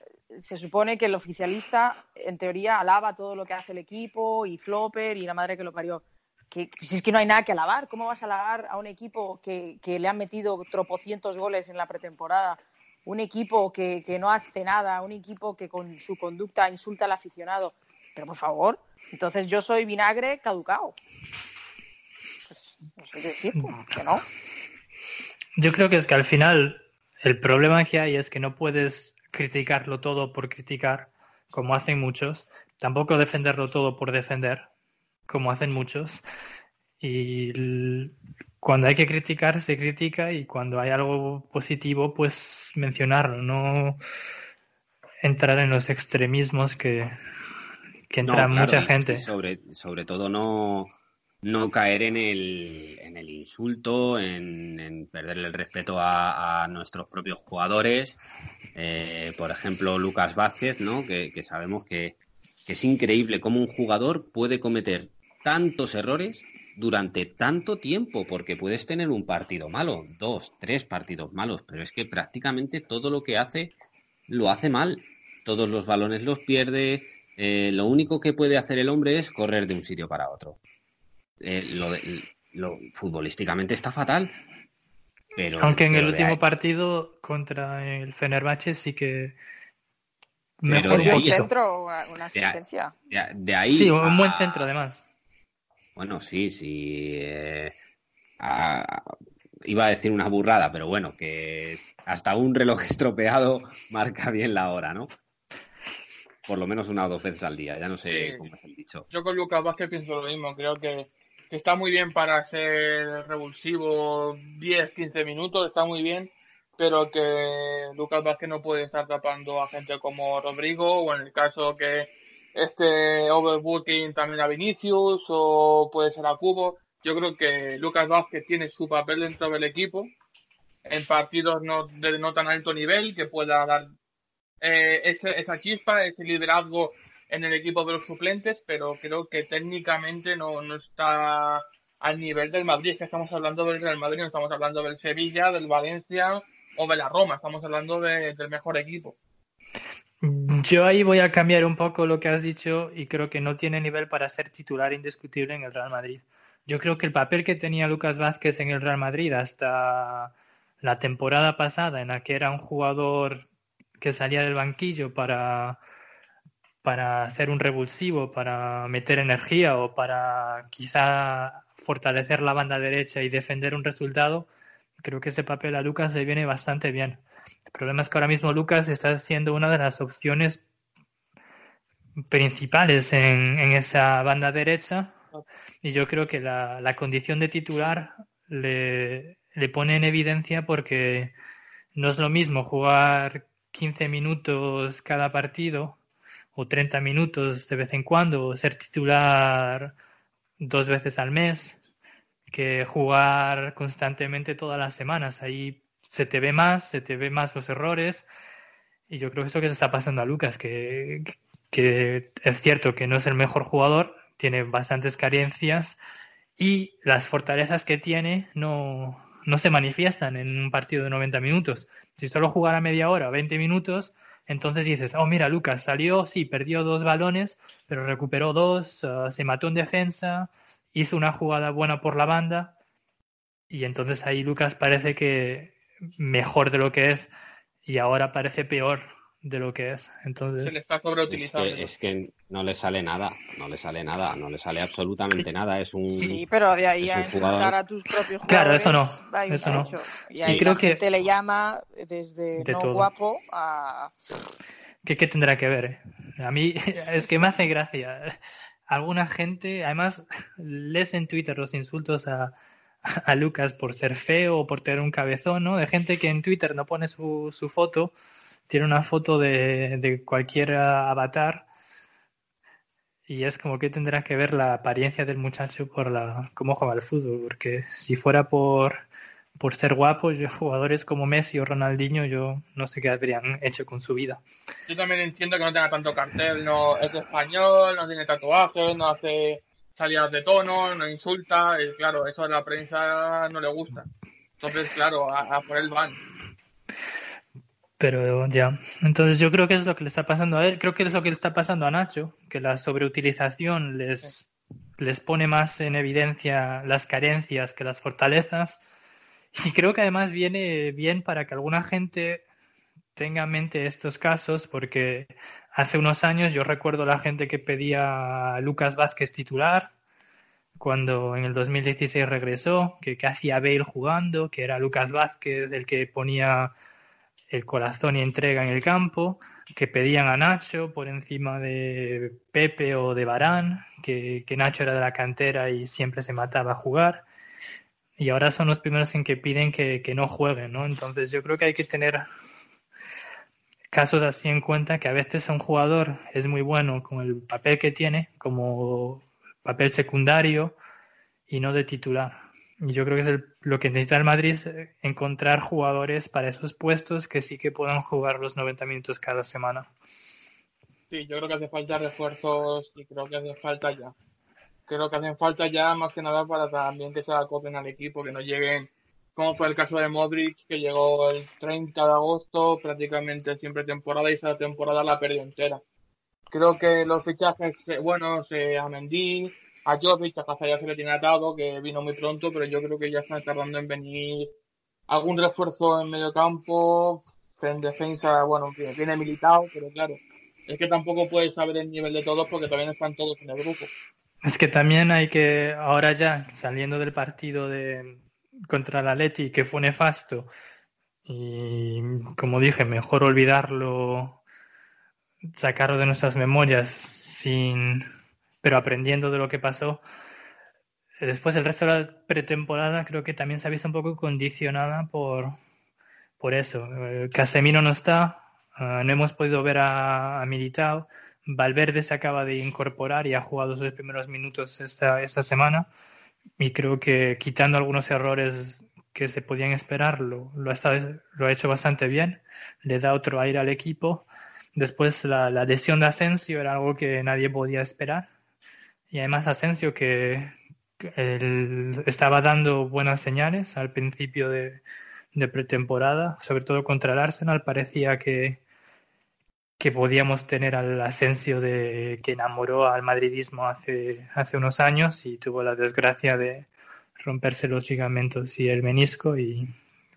se supone que el oficialista, en teoría, alaba todo lo que hace el equipo y Flopper y la madre que lo parió que pues es que no hay nada que alabar. ¿Cómo vas a alabar a un equipo que, le han metido tropocientos goles en la pretemporada? Un equipo que, no hace nada, un equipo que con su conducta insulta al aficionado. Pero por favor, entonces yo soy vinagre caducado. Pues, no sé qué decirte, que no. Yo creo que es que al final el problema que hay es que no puedes criticarlo todo por criticar, como hacen muchos, tampoco defenderlo todo por defender, como hacen muchos. Y cuando hay que criticar, se critica y cuando hay algo positivo, pues mencionarlo, no entrar en los extremismos que, que entra mucha gente. Sobre, sobre todo no, no caer en el, en el insulto, en, en perderle el respeto a, nuestros propios jugadores. Eh, por ejemplo, Lucas Vázquez, ¿no? que, que sabemos que, que es increíble cómo un jugador puede cometer tantos errores durante tanto tiempo, porque puedes tener un partido malo, dos, tres partidos malos, pero es que prácticamente todo lo que hace lo hace mal. Todos los balones los pierde. Eh, lo único que puede hacer el hombre es correr de un sitio para otro. Eh, lo, futbolísticamente está fatal. Pero, Aunque en el último partido contra el Fenerbahce sí que mejor un centro, una asistencia. De, ahí sí, un buen centro además. Bueno, sí, sí. Eh, iba a decir una burrada, pero bueno, que hasta un reloj <laughs> estropeado marca bien la hora, ¿no? Por lo menos una o dos veces al día, ya no sé cómo es el dicho. Yo con Lucas Vázquez pienso lo mismo, creo que, está muy bien para ser revulsivo 10, 15 minutos, está muy bien, pero que Lucas Vázquez no puede estar tapando a gente como Rodrigo o en el caso que este overbooking también a Vinicius o puede ser a Cubo. Yo creo que Lucas Vázquez tiene su papel dentro del equipo en partidos no, de no tan alto nivel que pueda dar eh, esa chispa, ese liderazgo en el equipo de los suplentes, pero creo que técnicamente no, no está al nivel del Madrid. Es que estamos hablando del Real Madrid, no estamos hablando del Sevilla, del Valencia o de la Roma, estamos hablando del mejor equipo. Yo ahí voy a cambiar un poco lo que has dicho y creo que no tiene nivel para ser titular indiscutible en el Real Madrid. Yo creo que el papel que tenía Lucas Vázquez en el Real Madrid hasta la temporada pasada, en la que era un jugador que salía del banquillo para, para ser un revulsivo, para meter energía o para quizá fortalecer la banda derecha y defender un resultado, creo que ese papel a Lucas le viene bastante bien. El problema es que ahora mismo Lucas está siendo una de las opciones principales en, esa banda derecha y yo creo que la, condición de titular le, le, pone en evidencia porque no es lo mismo jugar 15 minutos cada partido o 30 minutos de vez en cuando o ser titular dos veces al mes que jugar constantemente todas las semanas. Ahí se te ve más, se te ve más los errores. Y yo creo que es lo que se está pasando a Lucas, que, que es cierto que no es el mejor jugador, tiene bastantes carencias y las fortalezas que tiene no, no se manifiestan en un partido de 90 minutos. Si solo jugara media hora, 20 minutos, entonces dices, oh, mira, Lucas salió, sí, perdió dos balones, pero recuperó dos, uh, se mató en defensa, hizo una jugada buena por la banda, y entonces ahí Lucas parece que mejor de lo que es, y ahora parece peor de lo que es. Entonces, Se le está sobreutilizando. Es que, es que no le sale nada, no le sale nada, no le sale absolutamente nada. Es un. Sí, pero de ahí a un insultar jugador- a tus propios jugadores. Claro, eso no, eso no. Y Sí, ahí creo la que- gente le llama desde De no todo. guapo a. ¿Qué, qué tendrá que ver? eh? A mí <laughs> es que me hace gracia. Alguna gente, además, lees en Twitter los insultos a, a Lucas por ser feo o por tener un cabezón, ¿no? De gente que en Twitter no pone su, su foto, tiene una foto de, de cualquier avatar y es como que tendrá que ver la apariencia del muchacho por la cómo juega al fútbol, porque si fuera por por ser guapo, yo, jugadores como Messi o Ronaldinho, yo no sé qué habrían hecho con su vida. Yo también entiendo que no tenga tanto cartel, no es español, no tiene tatuajes, no hace salidas de tono, no insulta, y claro, eso a la prensa no le gusta. Entonces, claro, a, a por él van. Pero ya, entonces yo creo que es lo que le está pasando a él, creo que es lo que le está pasando a Nacho, que la sobreutilización les, les pone más en evidencia las carencias que las fortalezas. Y creo que además viene bien para que alguna gente tenga en mente estos casos, porque hace unos años yo recuerdo la gente que pedía a Lucas Vázquez titular, cuando en el 2016 regresó, que, que hacía Bale jugando, que era Lucas Vázquez el que ponía el corazón y entrega en el campo, que pedían a Nacho por encima de Pepe o de Barán, que, que Nacho era de la cantera y siempre se mataba a jugar. Y ahora son los primeros en que piden que, que no jueguen, ¿no? Entonces yo creo que hay que tener casos así en cuenta que a veces un jugador es muy bueno con el papel que tiene, como papel secundario y no de titular. Y yo creo que es el- lo que necesita el Madrid, es, encontrar jugadores para esos puestos que sí que puedan jugar los 90 minutos cada semana. Sí, yo creo que hace falta refuerzos y creo que hace falta ya. Creo que hacen falta ya más que nada para también que se acoplen al equipo, que no lleguen, como fue el caso de Modric, que llegó el 30 de agosto, prácticamente siempre temporada, y esa temporada la perdió entera. Creo que los fichajes eh, buenos eh, a Mendy, a Jovic, a ya se le tiene atado, que vino muy pronto, pero yo creo que ya están tardando en venir algún refuerzo en medio campo, en defensa, bueno, viene militado, pero claro, es que tampoco puedes saber el nivel de todos porque no están todos en el grupo. Es que también hay que, ahora ya, saliendo del partido de contra el Atleti, que fue nefasto, y como dije, mejor olvidarlo, sacarlo de nuestras memorias sin, pero aprendiendo de lo que pasó. Después el resto de la pretemporada creo que también se ha visto un poco condicionada por, por eso. Eh, Casemiro no está, eh, no hemos podido ver a, a Militao. Valverde se acaba de incorporar y ha jugado sus primeros minutos esta, esta semana y creo que quitando algunos errores que se podían esperar lo, ha, hecho bastante bien, le da otro aire al equipo. Después la, lesión de Asensio era algo que nadie podía esperar y además Asensio que, estaba dando buenas señales al principio de pretemporada, sobre todo contra el Arsenal, parecía que, que podíamos tener al Asensio de que enamoró al madridismo hace, hace unos años y tuvo la desgracia de romperse los ligamentos y el menisco y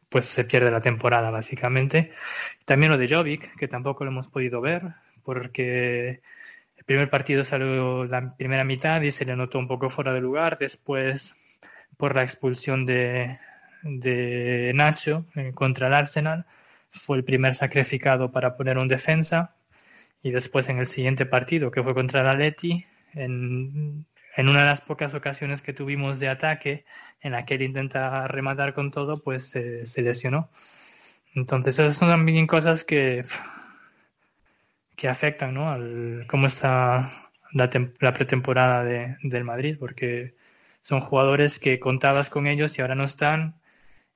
pues se pierde la temporada básicamente. También lo de Jovic, que tampoco lo hemos podido ver porque el primer partido salió la primera mitad y se le notó un poco fuera de lugar. Después, por la expulsión de, de Nacho eh, contra el Arsenal, fue el primer sacrificado para poner un defensa. Y después en el siguiente partido, que fue contra el Atleti, en, en una de las pocas ocasiones que tuvimos de ataque, en la que él intenta rematar con todo, pues se lesionó. Entonces, esas son también cosas que, que afectan ¿no? al cómo está la, la pretemporada de, del Madrid, porque son jugadores que contabas con ellos y ahora no están,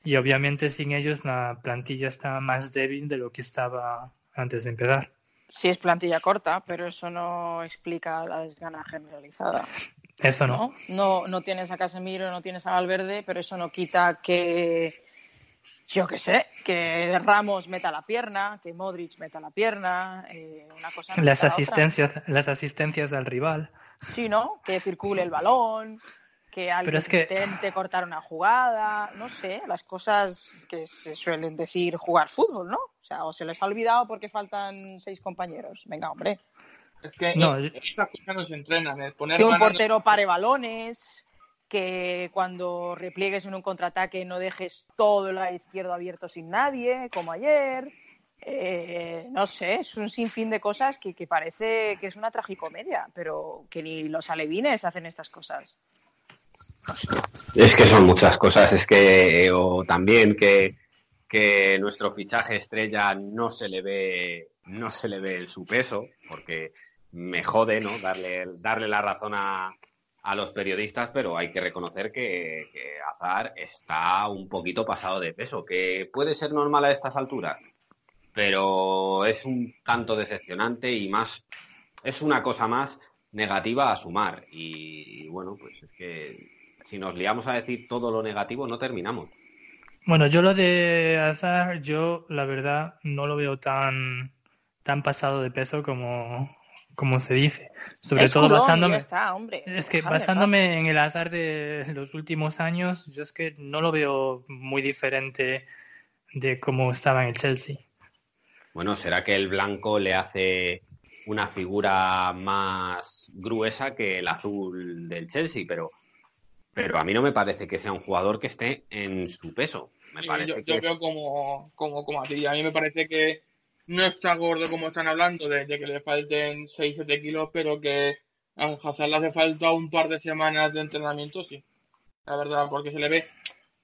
y obviamente sin ellos la plantilla está más débil de lo que estaba antes de empezar. Sí es plantilla corta, pero eso no explica la desgana generalizada. Eso no. ¿no? No, tienes a Casemiro, no tienes a Valverde, pero eso no quita que, yo qué sé, que Ramos meta la pierna, que Modric meta la pierna, eh, una cosa. Las la asistencias, las asistencias al rival. Sí, ¿no? Que circule el balón, que alguien es que- intente cortar una jugada, no sé, las cosas que se suelen decir jugar fútbol, ¿no? O sea, o se les ha olvidado porque faltan seis compañeros. Venga, hombre. Es que No, yo- esas cosas no se entrenan. El poner Que un manos- portero pare balones, que cuando repliegues en un contraataque no dejes todo el lado izquierdo abierto sin nadie, como ayer. Eh, no sé, es un sinfín de cosas que, que parece que es una tragicomedia, pero que ni los alevines hacen estas cosas. Es que son muchas cosas, es que, o también que, que nuestro fichaje estrella no se le ve, no se le ve en su peso, porque me jode, ¿no? Darle, darle la razón a, a los periodistas, pero hay que reconocer que, que Azar está un poquito pasado de peso, que puede ser normal a estas alturas, pero es un tanto decepcionante y más, es una cosa más negativa a sumar. Y, bueno, pues es que si nos liamos a decir todo lo negativo, no terminamos. Bueno, yo lo de Hazard, yo la verdad no lo veo tan, tan pasado de peso como, como se dice. Sobre Es todo culón basándome. ya está, hombre. Es que basándome en el azar de los últimos años, yo es que no lo veo muy diferente de cómo estaba en el Chelsea. Bueno, ¿será que el blanco le hace una figura más gruesa que el azul del Chelsea? Pero, pero a mí no me parece que sea un jugador que esté en su peso. Me parece yo, que es- como, como, como a ti. A mí me parece que no está gordo como están hablando, de, de que le falten 6-7 kilos, pero que a Hazard le hace falta un par de semanas de entrenamiento, sí. La verdad, porque se le ve.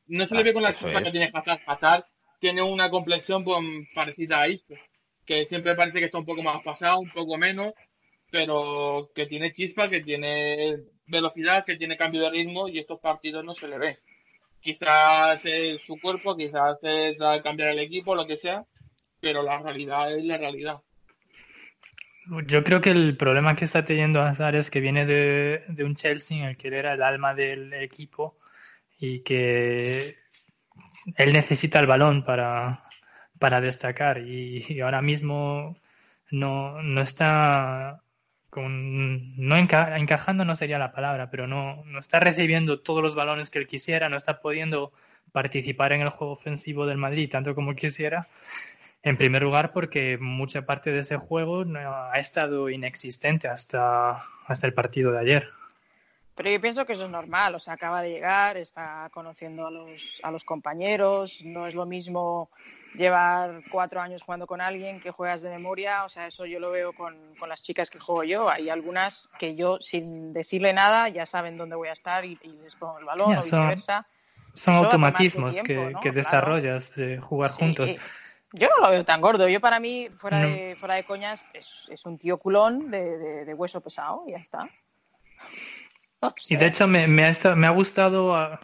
No se le ve con la es. que tiene Hazard. Hazard tiene una complexión pues, parecida a Isco, que siempre parece que está un poco más pasado, un poco menos, pero que tiene chispa, que tiene velocidad, que tiene cambio de ritmo y estos partidos no se le ve. Quizás es su cuerpo, quizás es cambiar el equipo, lo que sea, pero la realidad es la realidad. Yo creo que el problema que está teniendo Hazard es que viene de, de un Chelsea en el que él era el alma del equipo y que él necesita el balón para, para destacar y, ahora mismo no, no está con, no enca- encajando no sería la palabra, pero no, no está recibiendo todos los balones que él quisiera, no está pudiendo participar en el juego ofensivo del Madrid tanto como quisiera. En primer lugar, porque mucha parte de ese juego no- ha estado inexistente hasta, hasta el partido de ayer. Pero yo pienso que eso es normal, o sea, acaba de llegar, está conociendo a los, a los compañeros, no es lo mismo llevar cuatro años jugando con alguien que juegas de memoria, o sea, eso yo lo veo con, con las chicas que juego yo, hay algunas que yo sin decirle nada ya saben dónde voy a estar y, y les pongo el balón o son- viceversa. Son automatismos tiempo, que, ¿no? que Claro. desarrollas de jugar Sí, juntos. Yo no lo veo tan gordo, yo para mí, fuera, No. de, fuera de coñas, es, es un tío culón de, de- de hueso pesado y ya está. Y de hecho me, me ha, me ha gustado, ah,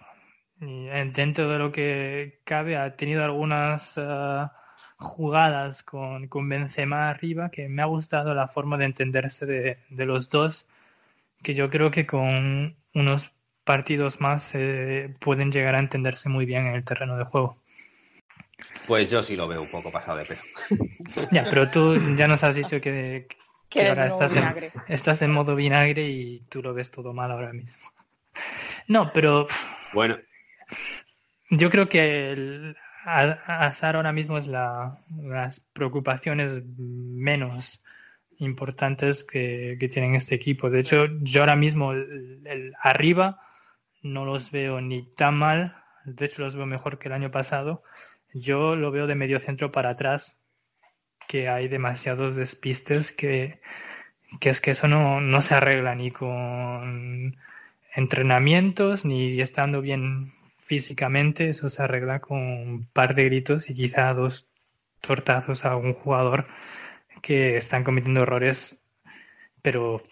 eh, dentro de lo que cabe, ha tenido algunas ah, jugadas con, con Benzema arriba que me ha gustado la forma de entenderse de, de los dos, que yo creo que con unos partidos más eh, pueden llegar a entenderse muy bien en el terreno de juego. Pues yo sí lo veo un poco pasado de peso. Ya, pero tú ya nos has dicho que, Que ahora estás en, vinagre. estás en modo vinagre y tú lo ves todo mal ahora mismo. <laughs> No, pero Bueno, yo creo que el a- Hazard ahora mismo es la, las preocupaciones menos importantes que, que tienen este equipo. De hecho, yo ahora mismo el, el arriba no los veo ni tan mal, de hecho los veo mejor que el año pasado. Yo lo veo de medio centro para atrás, que hay demasiados despistes que, que es que eso no, no se arregla ni con entrenamientos ni estando bien físicamente, eso se arregla con un par de gritos y quizá dos tortazos a un jugador que están cometiendo errores, pero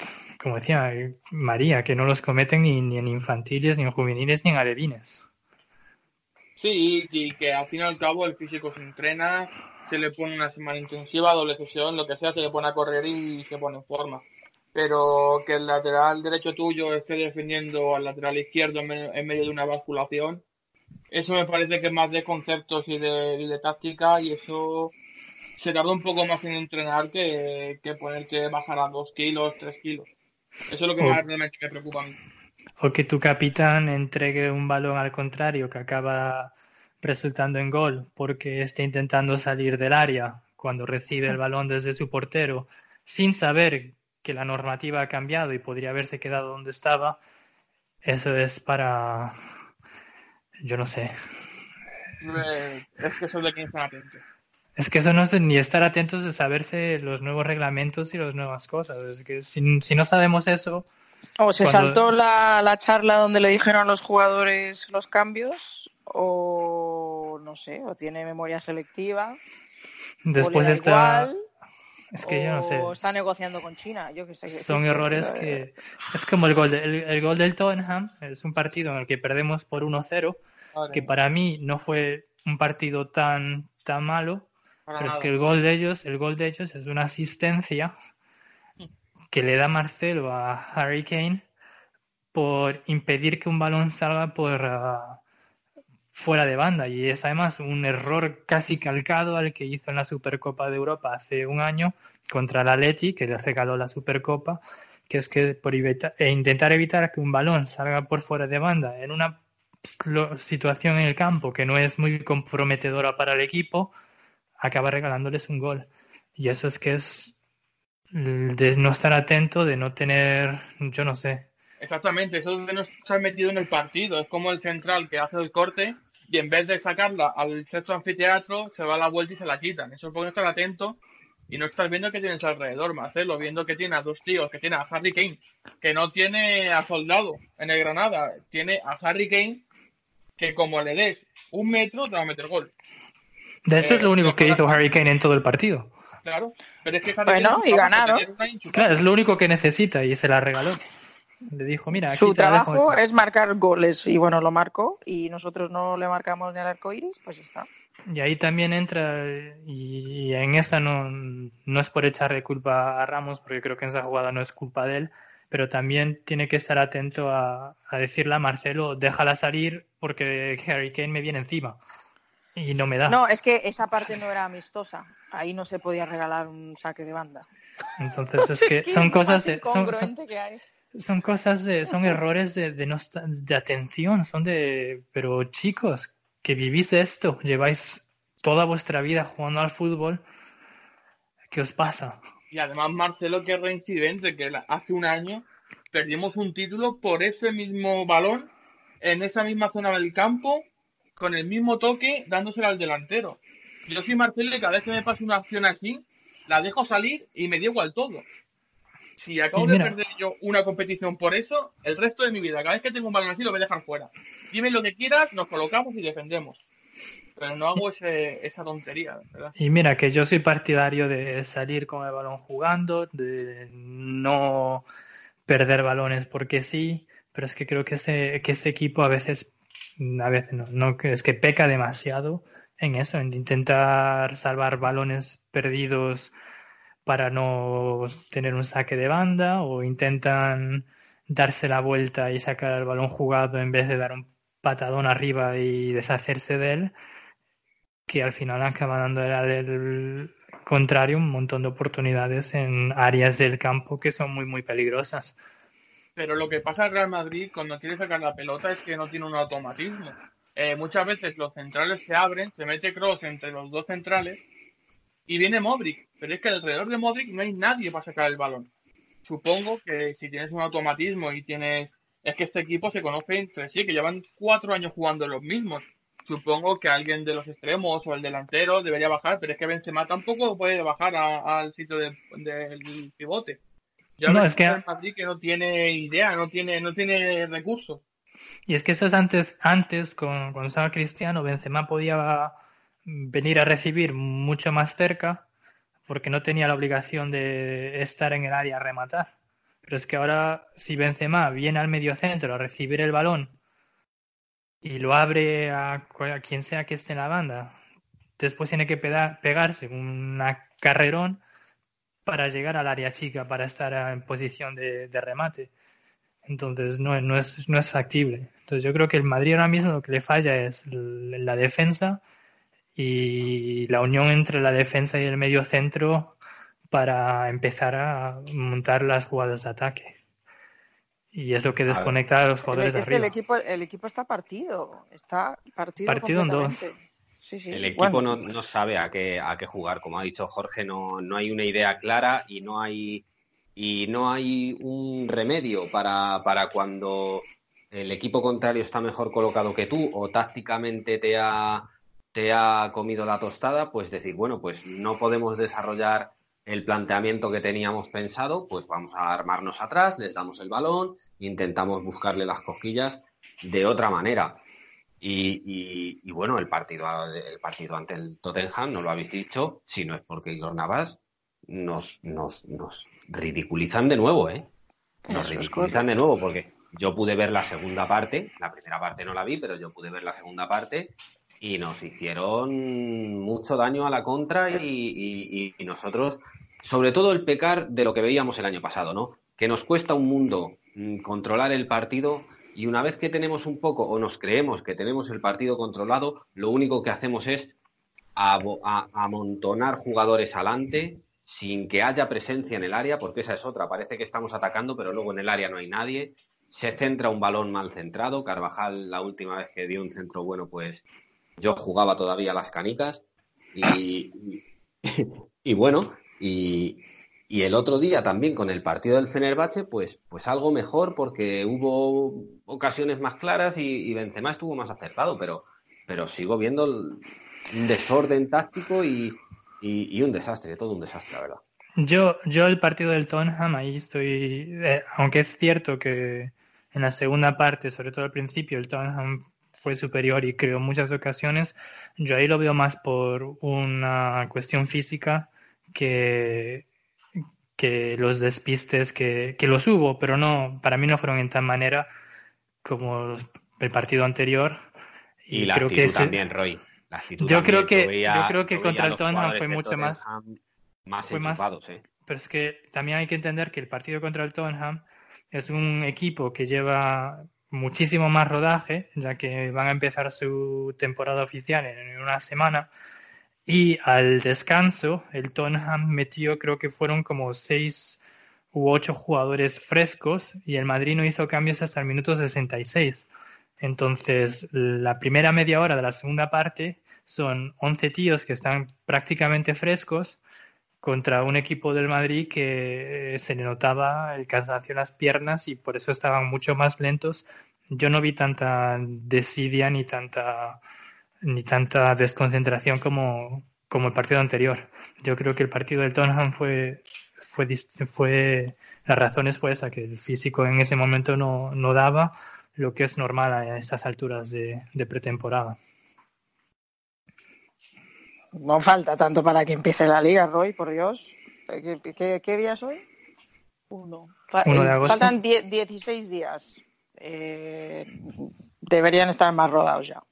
como decía María, que no los cometen ni, ni en infantiles, ni en juveniles, ni en alevines. Sí, y que al fin y al cabo el físico se entrena, se le pone una semana intensiva, doble sesión, lo que sea, se le pone a correr y se pone en forma. pero que el lateral derecho tuyo esté defendiendo al lateral izquierdo en medio, de una basculación, eso me parece que es más de conceptos y de, y de táctica y eso se tarda un poco más en entrenar que, que poner que bajar a dos kilos, tres kilos. Eso es lo que Oh. más realmente me preocupa a mí. O que tu capitán entregue un balón al contrario que acaba resultando en gol porque esté intentando salir del área cuando recibe el balón desde su portero sin saber que la normativa ha cambiado y podría haberse quedado donde estaba. Eso es para... Yo no sé. Eh, Es que eso es de quien están atentos. Es que eso no es de- ni estar atentos de saberse los nuevos reglamentos y las nuevas cosas. Es que si, si no sabemos eso, O se Cuando- saltó la, la charla donde le dijeron a los jugadores los cambios, o no sé, o tiene memoria selectiva, después o está... igual, Es que yo no sé. o está negociando con China, yo qué sé. Son errores que... Es como el gol, de- el, el gol del Tottenham, es un partido en el que perdemos por 1-0, Madre que para mí no fue un partido tan, tan malo, para pero es que el gol de ellos, el gol de ellos es una asistencia que le da Marcelo a Harry Kane por impedir que un balón salga por ah, fuera de banda. Y es además un error casi calcado al que hizo en la Supercopa de Europa hace un año contra el Atleti que le regaló la Supercopa que es que por e intentar evitar que un balón salga por fuera de banda en una situación en el campo que no es muy comprometedora para el equipo acaba regalándoles un gol. Y eso es que es de no estar atento, de no tener, yo no sé, Exactamente, eso es no estar metido en el partido. Es como el central que hace el corte y en vez de sacarla al sexto anfiteatro, se va a la vuelta y se la quitan. Eso es por no estar atento y no estar viendo que tienes alrededor, Marcelo, viendo que tiene a dos tíos, que tiene a Harry Kane, que no tiene a Soldado en el Granada, tiene a Harry Kane, que como le des un metro, te va a meter gol. De hecho, Eh, es lo único pero que hizo Harry Kane en todo el partido. Claro, pero es que Harry Bueno, Kane y ganaron. Claro, es lo único que necesita y se la regaló. Le dijo, mira, aquí Su trabajo es marcar goles y bueno, lo marcó y nosotros no le marcamos ni al arco iris, pues ya está. Y ahí también entra, y, en esa no, no es por echarle culpa a Ramos, porque creo que en esa jugada no es culpa de él, pero también tiene que estar atento a, a decirle a Marcelo, déjala salir porque Harry Kane me viene encima. Y no me da. No, es que esa parte no era amistosa. Ahí no se podía regalar un saque de banda. Entonces es que <laughs> Es que son cosas de, son, son, que hay. Son cosas de, son errores de, de, no de atención, son de, pero chicos, que vivís de esto, lleváis toda vuestra vida jugando al fútbol, ¿qué os pasa? Y además Marcelo que reincidente, que hace un año perdimos un título por ese mismo balón, en esa misma zona del campo, con el mismo toque, dándosela al delantero. Yo soy Marcelo y cada vez que me pasa una acción así, la dejo salir y me da igual todo. Si acabo de perder yo una competición por eso, el resto de mi vida, cada vez que tengo un balón así, lo voy a dejar fuera. Dime lo que quieras, nos colocamos y defendemos. Pero no hago ese, esa tontería, ¿verdad? Y mira que yo soy partidario de salir con el balón jugando, de no perder balones porque sí, pero es que creo que ese, que este equipo a veces, a veces no, no, es que peca demasiado en eso, en intentar salvar balones perdidos para no tener un saque de banda o intentan darse la vuelta y sacar el balón jugado en vez de dar un patadón arriba y deshacerse de él que al final acaba dando al contrario un montón de oportunidades en áreas del campo que son muy muy peligrosas. Pero lo que pasa al Real Madrid cuando quiere sacar la pelota es que no tiene un automatismo. Eh, muchas veces los centrales se abren, se mete Cross entre los dos centrales y viene Modric. Pero es que alrededor de Modric no hay nadie para sacar el balón. Supongo que si tienes un automatismo y tienes... Es que este equipo se conoce entre sí, que llevan cuatro años jugando los mismos. Supongo que alguien de los extremos o el delantero debería bajar, pero es que Benzema tampoco puede bajar al sitio de- del pivote. Ya No, es que- Madrid que no tiene idea, no tiene, no tiene recursos. Y es que eso es antes, antes con, cuando estaba Cristiano, Benzema podía venir a recibir mucho más cerca porque no tenía la obligación de estar en el área a rematar. Pero es que ahora, si Benzema viene al medio centro a recibir el balón y lo abre a, quien sea que esté en la banda, después tiene que peda- pegarse un carrerón para llegar al área chica, para estar en posición de, remate. Entonces no, no, es, no es factible. Entonces yo creo que el Madrid ahora mismo lo que le falla es la defensa y la unión entre la defensa y el medio centro para empezar a montar las jugadas de ataque. Y es lo que desconecta a, los jugadores es arriba. Que el equipo, el equipo está partido, está partido, partido en dos. Sí, sí. El equipo bueno. no, no, sabe a qué, a qué jugar, como ha dicho Jorge, no, no hay una idea clara y no hay y no hay un remedio para, para cuando el equipo contrario está mejor colocado que tú o tácticamente te ha, te ha comido la tostada, pues decir, bueno, pues no podemos desarrollar el planteamiento que teníamos pensado, pues vamos a armarnos atrás, les damos el balón, intentamos buscarle las cosquillas de otra manera. Y, y, y, bueno, el partido, el partido ante el Tottenham, no lo habéis dicho, si no es porque Igor Navas nos, nos, nos ridiculizan de nuevo, ¿eh? Nos ridiculizan de nuevo porque yo pude ver la segunda parte, la primera parte no la vi, pero yo pude ver la segunda parte y nos hicieron mucho daño a la contra y, nosotros, sobre todo el pecar de lo que veíamos el año pasado, ¿no? Que nos cuesta un mundo controlar el partido y una vez que tenemos un poco o nos creemos que tenemos el partido controlado, lo único que hacemos es amontonar jugadores adelante sin que haya presencia en el área, porque esa es otra. Parece que estamos atacando, pero luego en el área no hay nadie. Se centra un balón mal centrado. Carvajal, la última vez que dio un centro bueno, pues yo jugaba todavía las canicas. Y, y, bueno, y, el otro día también con el partido del Fenerbahce, pues, pues algo mejor porque hubo ocasiones más claras y, y Benzema estuvo más acertado, pero, pero sigo viendo un desorden táctico y, y, y, un desastre, todo un desastre, la verdad. Yo, yo el partido del Tottenham, ahí estoy, eh, aunque es cierto que en la segunda parte, sobre todo al principio, el Tottenham fue superior y creó muchas ocasiones, yo ahí lo veo más por una cuestión física que, que los despistes que, que los hubo, pero no, para mí no fueron en tal manera como el partido anterior. Y, y la creo actitud que también, Roy yo creo que veía, yo creo que contra el Tottenham fue mucho más más fue más ¿eh? pero es que también hay que entender que el partido contra el Tottenham es un equipo que lleva muchísimo más rodaje ya que van a empezar su temporada oficial en una semana. Y al descanso el Tottenham metió creo que fueron como seis u ocho jugadores frescos y el Madrid no hizo cambios hasta el minuto 66 entonces, la primera media hora de la segunda parte son 11 tíos que están prácticamente frescos contra un equipo del Madrid que se le notaba el cansancio en las piernas y por eso estaban mucho más lentos. Yo no vi tanta desidia ni tanta ni tanta desconcentración como, como el partido anterior. Yo creo que el partido del Tottenham fue fue fue las razones fue esa que el físico en ese momento no, no daba lo que es normal a estas alturas de pretemporada. No falta tanto para que empiece la liga, Roy, por Dios. ¿Qué, qué, qué día es hoy? Uno. Uno de agosto. Faltan 16 días. Eh, deberían estar más rodados ya.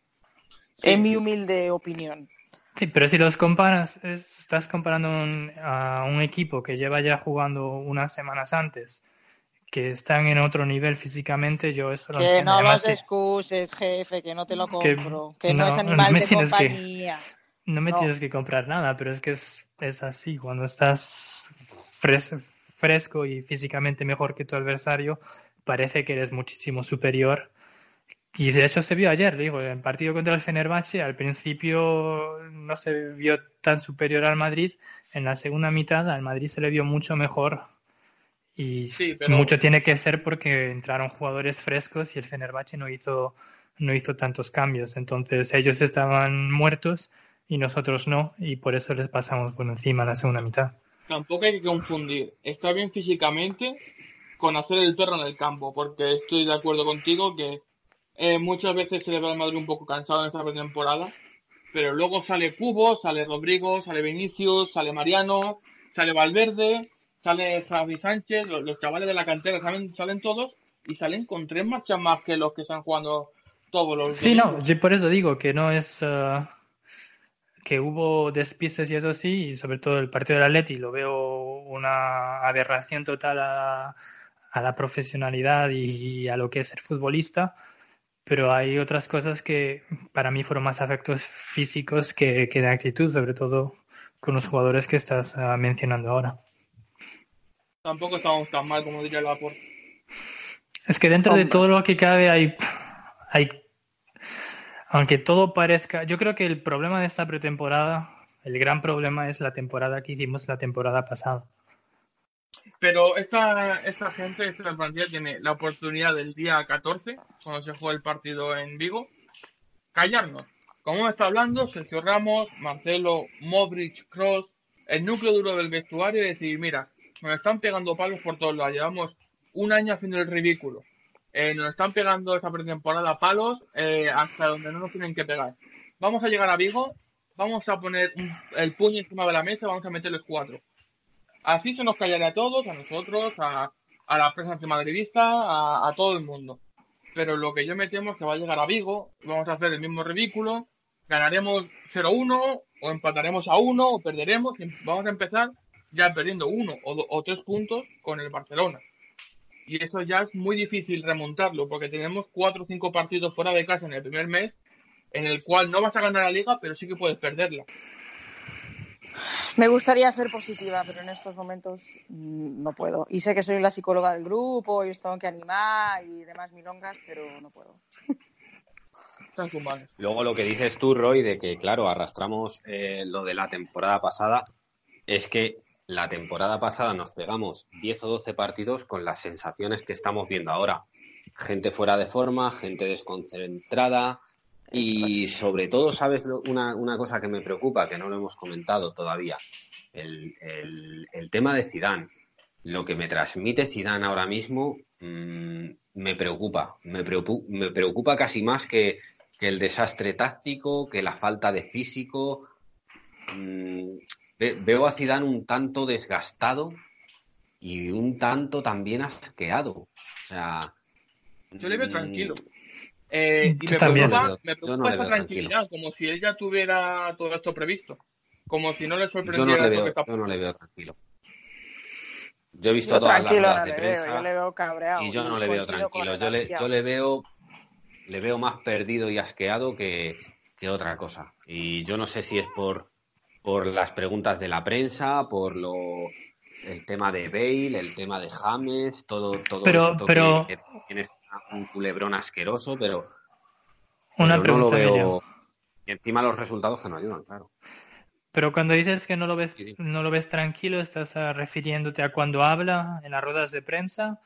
Sí. En mi humilde opinión. Sí, pero si los comparas, estás comparando un, a un equipo que lleva ya jugando unas semanas antes que están en otro nivel físicamente, yo eso lo Que no los excuses, jefe, que no te lo compro, que, que no, no, es animal no de que- compañía. No me No. tienes que comprar nada, pero es que es, es así. Cuando estás fres- fresco y físicamente mejor que tu adversario, parece que eres muchísimo superior. Y de hecho se vio ayer, digo, en el partido contra el Fenerbahce, al principio no se vio tan superior al Madrid, en la segunda mitad al Madrid se le vio mucho mejor y Sí, pero- mucho tiene que ser porque entraron jugadores frescos y el Fenerbahce no hizo, no hizo tantos cambios. Entonces ellos estaban muertos y nosotros no, y por eso les pasamos por encima la segunda mitad. Tampoco hay que confundir estar bien físicamente con hacer el perro en el campo, porque estoy de acuerdo contigo que eh, muchas veces se le ve al Madrid un poco cansado en esta pretemporada, pero luego sale Cubo, sale Rodrigo, sale Vinicius, sale Mariano, sale Valverde, sale Javi Sánchez, los, los chavales de la cantera salen, salen todos y salen con tres marchas más que los que están jugando todos los Sí, no, yo por eso digo que no es... ah, que hubo despistes y eso sí, y sobre todo el partido del Atleti lo veo una aberración total a, a la profesionalidad y a lo que es ser futbolista, pero hay otras cosas que para mí fueron más afectos físicos que, que de actitud, sobre todo con los jugadores que estás ah, mencionando ahora. Tampoco estamos tan mal como diría Laporte. Es que dentro de Hombre. todo lo que cabe hay, hay, aunque todo parezca, yo creo que el problema de esta pretemporada, el gran problema es la temporada que hicimos la temporada pasada. Pero esta, esta gente, esta plantilla tiene la oportunidad del día 14, cuando se juega el partido en Vigo, callarnos. Como está hablando Sergio Ramos, Marcelo, Modric, Cross, el núcleo duro del vestuario y decir, mira, nos están pegando palos por todos lados, llevamos un año haciendo el ridículo. Eh, nos están pegando esta pretemporada palos eh, hasta donde no nos tienen que pegar. Vamos a llegar a Vigo, vamos a poner el puño encima de la mesa, vamos a meter los cuatro. Así se nos callará a todos, a nosotros, a, a la prensa antimadridista, a, a todo el mundo. Pero lo que yo me temo es que va a llegar a Vigo, vamos a hacer el mismo ridículo, ganaremos 0-1, o empataremos a 1, o perderemos, vamos a empezar ya perdiendo uno o, o tres puntos con el Barcelona. Y eso ya es muy difícil remontarlo, porque tenemos cuatro o cinco partidos fuera de casa en el primer mes, en el cual no vas a ganar la liga, pero sí que puedes perderla. Me gustaría ser positiva, pero en estos momentos mm, no puedo. Y sé que soy la psicóloga del grupo y os tengo que animar y demás milongas, pero no puedo. Luego lo que dices tú, Roy, de que, claro, arrastramos eh, lo de la temporada pasada, es que la temporada pasada nos pegamos 10 o 12 partidos con las sensaciones que estamos viendo ahora. Gente fuera de forma, gente desconcentrada y sobre todo, ¿sabes? Una, una cosa que me preocupa, que no lo hemos comentado todavía, el, el- tema de Zidane. Lo que me transmite Zidane ahora mismo mm, me preocupa. Me, preocu- me preocupa casi más que, que el desastre táctico, que la falta de físico. Ve- veo a Zidane un tanto desgastado y un tanto también asqueado. O sea, Yo le veo mm, tranquilo. <laughs> Eh, y me también. preocupa, me no preocupa esa veo tranquilidad, como si él ya tuviera todo esto previsto. Como si no le Yo no sorprendiera le lo veo, que está yo no le veo tranquilo. Yo he visto Yo todas las tranquilo ruedas no de le veo, prensa yo le veo cabreado. y yo no le veo tranquilo. Yo le, yo le veo le veo más perdido y asqueado que, que otra cosa. Y yo no sé si es por, por las preguntas de la prensa, por lo el tema de Bale, el tema de James, todo, todo Pero- esto pero- que, que tienes un culebrón asqueroso, pero, Una pero no lo pregunta, veo. Y encima los resultados que no ayudan, claro. Pero cuando dices que no lo ves, Sí, sí. no lo ves tranquilo, ¿estás ah, refiriéndote a cuando habla en las ruedas de prensa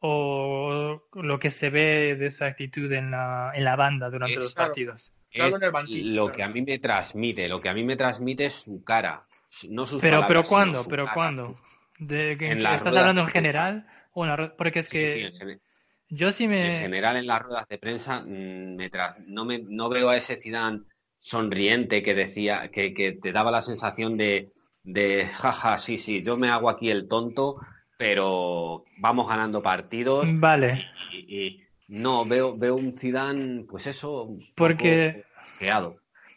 o lo que se ve de su actitud en la, en la banda durante Es- los claro. partidos? Claro, es en el banquillo, lo claro. que a mí me transmite, lo que a mí me transmite es su cara, no sus Pero, palabras, pero sino ¿cuándo? su Pero cara, ¿cuándo? De, que- En ¿Estás ruedas hablando en general? o en la ru- porque es que sí, en, yo sí en me... general en las ruedas de prensa mm, me tra- no me no veo a ese Zidane sonriente que decía que, que te daba la sensación de de jaja sí sí yo me hago aquí el tonto pero vamos ganando partidos Vale, y, y no veo veo un Zidane pues eso Porque-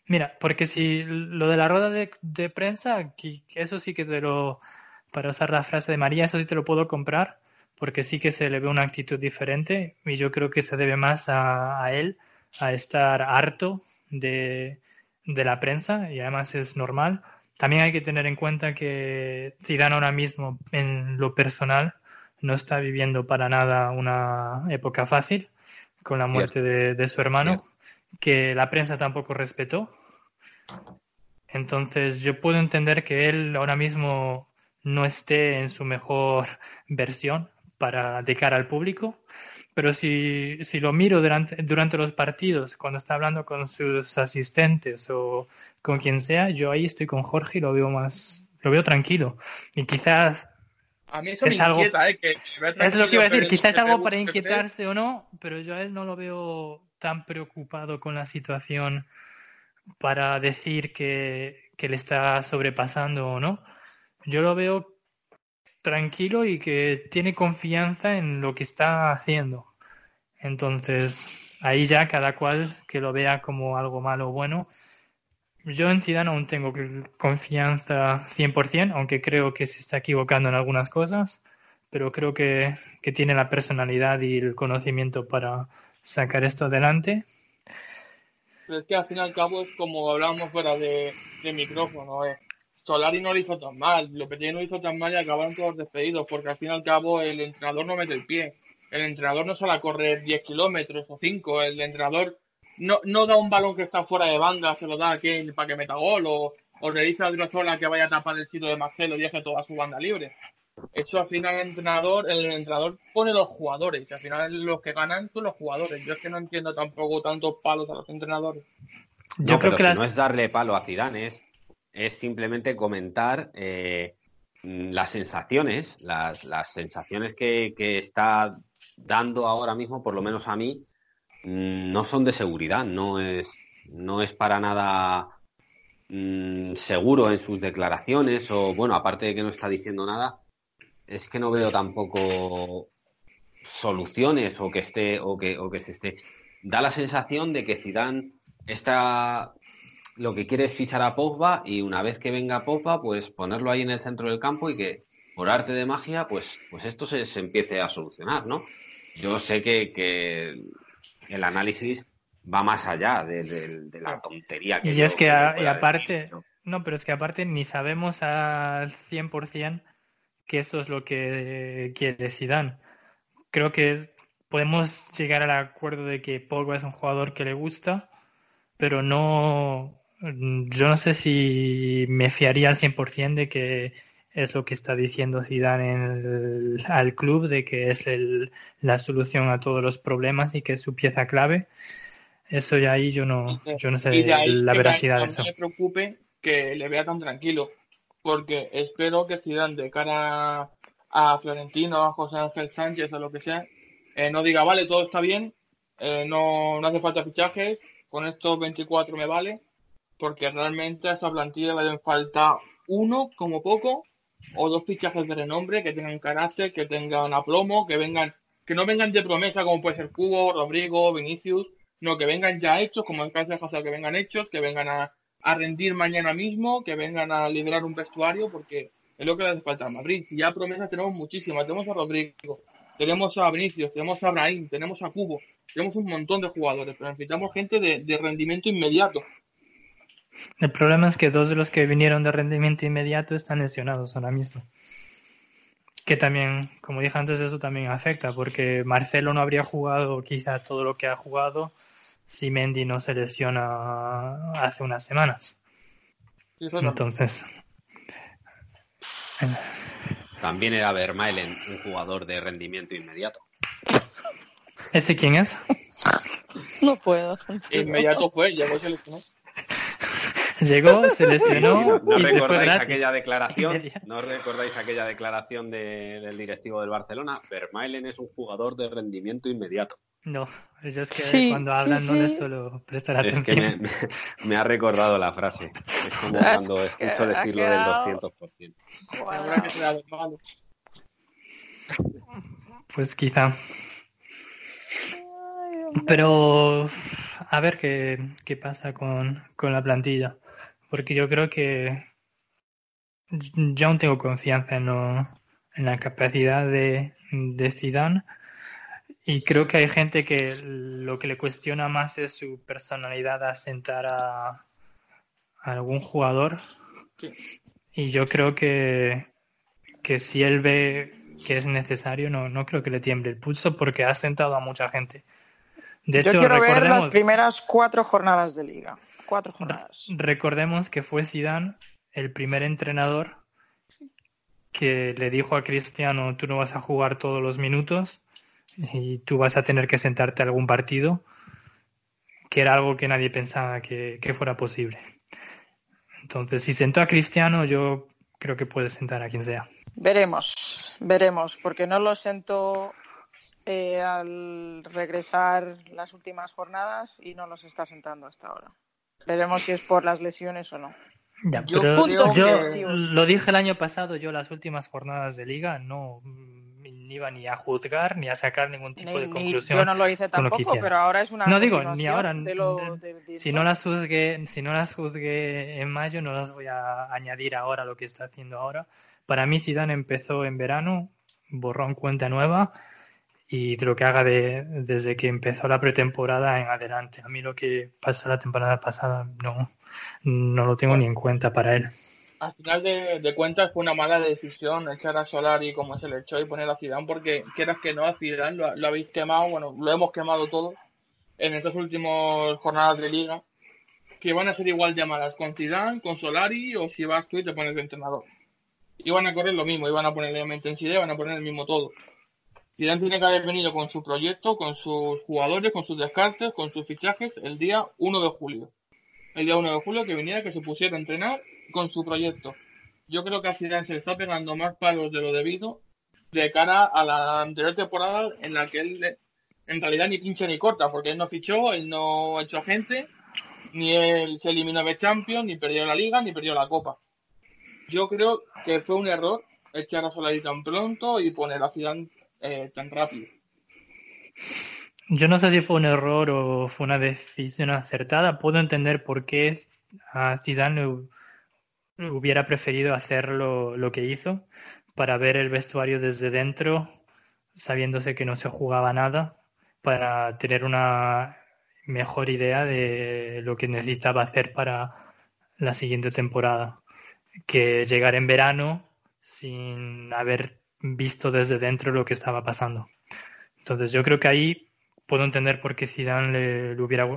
mira, porque si lo de la rueda de, prensa, que, eso sí que te lo, para usar la frase de María, eso sí te lo puedo comprar, porque sí que se le ve una actitud diferente y yo creo que se debe más a, a él, a estar harto de, de la prensa y además es normal. También hay que tener en cuenta que Zidane ahora mismo en lo personal no está viviendo para nada una época fácil con la muerte de, de su hermano, Cierto. que la prensa tampoco respetó. Entonces yo puedo entender que él ahora mismo no esté en su mejor versión para de cara al público, pero si, si lo miro durante, durante los partidos, cuando está hablando con sus asistentes o con quien sea, yo ahí estoy con Jorge y lo veo más, lo veo tranquilo. Y quizás A mí eso Es me algo- inquieta, ¿eh? Que es lo que iba a decir, quizás es algo para que te- inquietarse o no, pero yo a él no lo veo tan preocupado con la situación para decir que, que le está sobrepasando o no. Yo lo veo tranquilo y que tiene confianza en lo que está haciendo. Entonces, ahí ya cada cual que lo vea como algo malo o bueno, yo en Zidane aún tengo confianza 100%, aunque creo que se está equivocando en algunas cosas, pero creo que, que tiene la personalidad y el conocimiento para sacar esto adelante. Pero es que al fin y al cabo es como hablábamos fuera de, micrófono. Eh. Solari no lo hizo tan mal, Lopetegui no lo hizo tan mal y acabaron todos despedidos, porque al fin y al cabo el entrenador no mete el pie. El entrenador no sale a correr 10 kilómetros o 5, el entrenador no, no da un balón que está fuera de banda, se lo da a Kane para que meta gol, o, o le dice a Driozola que vaya a tapar el sitio de Marcelo y deje toda su banda libre. Eso al final el entrenador, el entrenador pone los jugadores, y al final los que ganan son los jugadores. Yo es que no entiendo tampoco tantos palos a los entrenadores. Yo no, creo que no es darle palo a Zidane, es, es simplemente comentar eh, las sensaciones, las, las sensaciones que, que está dando ahora mismo, por lo menos a mí, no son de seguridad, no es, no es para nada mmm, seguro en sus declaraciones o, bueno, aparte de que no está diciendo nada, es que no veo tampoco soluciones o que esté o que, o que se esté. Da la sensación de que Zidane está lo que quiere es fichar a Pogba y una vez que venga Pogba, pues ponerlo ahí en el centro del campo y que por arte de magia, pues, pues esto se, empiece a solucionar, ¿no? Yo sé que el análisis va más allá de, de, de la tontería que Y es que, y aparte, decir, ¿no? ¿no? pero es que aparte ni sabemos al 100% que eso es lo que quiere Zidane. Creo que podemos llegar al acuerdo de que Pogba es un jugador que le gusta, pero no yo no sé si me fiaría al 100% de que es lo que está diciendo Zidane en el, al club de que es el, la solución a todos los problemas y que es su pieza clave. Eso ya ahí yo no, yo no sé la veracidad de eso. No me preocupe que le vea tan tranquilo, porque espero que Zidane de cara a Florentino, a José Ángel Sánchez o lo que sea, eh, no diga, vale, todo está bien, eh, no, no hace falta fichajes, con estos 24 me vale, porque realmente a esta plantilla le hacen falta uno como poco o dos fichajes de renombre que tengan carácter, que tengan aplomo, que vengan, que no vengan de promesa como puede ser Cubo, Rodrigo, Vinicius, no, que vengan ya hechos, como el caso de Hazard, que vengan hechos, que vengan a, a, rendir mañana mismo, que vengan a liderar un vestuario, porque es lo que le hace falta a Madrid. Y ya promesas tenemos muchísimas, tenemos a Rodrigo, tenemos a Vinicius, tenemos a Brahim, tenemos a Cubo, tenemos un montón de jugadores, pero necesitamos gente de, de rendimiento inmediato. El problema es que dos de los que vinieron de rendimiento inmediato están lesionados ahora mismo. Que también, como dije antes, eso también afecta, porque Marcelo no habría jugado quizá todo lo que ha jugado si Mendy no se lesiona hace unas semanas. Entonces. También era Vermaelen un jugador de rendimiento inmediato. ¿Ese quién es? No puedo. Inmediato fue, llegó se lesionó. <laughs> Llegó, se lesionó no, no y se fue gratis. aquella declaración, <laughs> ¿No recordáis aquella declaración de, del directivo del Barcelona? Vermaelen es un jugador de rendimiento inmediato. No, yo es que sí, cuando hablan sí, no les suelo prestar es atención. Que me, me, me, ha recordado la frase. Es como cuando escucho decirlo del 200%. Bueno. Pues quizá. Pero a ver qué, qué pasa con, con la plantilla porque yo creo que yo aún tengo confianza en, lo, en la capacidad de, de Zidane. Y creo que hay gente que lo que le cuestiona más es su personalidad a sentar a, a algún jugador. Y yo creo que, que si él ve que es necesario no, no creo que le tiemble el pulso porque ha sentado a mucha gente. De yo hecho, quiero ver las primeras cuatro jornadas de liga cuatro jornadas. Recordemos que fue Zidane el primer entrenador que le dijo a Cristiano tú no vas a jugar todos los minutos y tú vas a tener que sentarte a algún partido, que era algo que nadie pensaba que, que fuera posible. Entonces, si sentó a Cristiano, yo creo que puede sentar a quien sea. Veremos, veremos, porque no lo sentó eh, al regresar las últimas jornadas y no los está sentando hasta ahora. Veremos si es por las lesiones o no. Ya, yo, pero yo lo dije el año pasado, yo las últimas jornadas de liga no ni iba ni a juzgar ni a sacar ningún tipo Ni- de ni- conclusión. yo no lo hice lo que tampoco, hicieron. pero ahora es una No digo, ni ahora. de lo- de- de- si no las juzgué, si no las juzgué en mayo, no las voy a añadir ahora a lo que está haciendo ahora. Para mí, Zidane empezó en verano, borrón cuenta nueva y de lo que haga de, desde que empezó la pretemporada en adelante. A mí lo que pasó la temporada pasada no, no lo tengo ni en cuenta para él. Al final de, de cuentas fue una mala decisión echar a Solari como se le echó y poner a Zidane porque quieras que no a Zidane lo, lo habéis quemado, bueno, lo hemos quemado todo en estas últimas jornadas de liga que van a ser igual de malas con Zidane, con Solari o si vas tú y te pones de entrenador. Iban a correr lo mismo, iban a poner la misma intensidad, iban a poner el mismo todo. Zidane tiene que haber venido con su proyecto, con sus jugadores, con sus descartes, con sus fichajes el día 1 de julio. El día 1 de julio que viniera, que se pusiera a entrenar con su proyecto. Yo creo que a Zidane se le está pegando más palos de lo debido de cara a la anterior temporada en la que él en realidad ni pincha ni corta, porque él no fichó, él no echó gente, ni él se eliminó de Champions, ni perdió la Liga, ni perdió la Copa. Yo creo que fue un error echar a Solari tan pronto y poner a Zidane eh, tan rápido. Yo no sé si fue un error o fue una decisión acertada. Puedo entender por qué a Zidane le hubiera preferido hacer lo que hizo para ver el vestuario desde dentro, sabiéndose que no se jugaba nada, para tener una mejor idea de lo que necesitaba hacer para la siguiente temporada, que llegar en verano sin haber visto desde dentro lo que estaba pasando. Entonces yo creo que ahí puedo entender por qué Zidane le, hubiera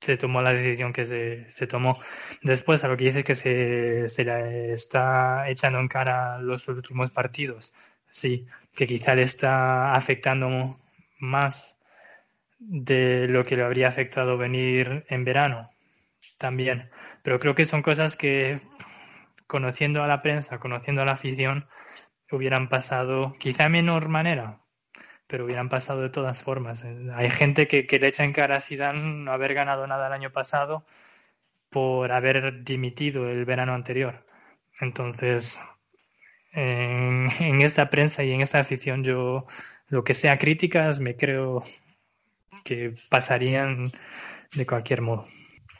se tomó la decisión que se, se, tomó. Después, a lo que dice que se, se le está echando en cara los últimos partidos, sí, que quizá le está afectando más de lo que le habría afectado venir en verano, también. Pero creo que son cosas que, conociendo a la prensa, conociendo a la afición, hubieran pasado, quizá de menor manera, pero hubieran pasado de todas formas. Hay gente que, que, le echa en cara a Zidane no haber ganado nada el año pasado por haber dimitido el verano anterior. Entonces, en, esta prensa y en esta afición, yo lo que sea críticas me creo que pasarían de cualquier modo.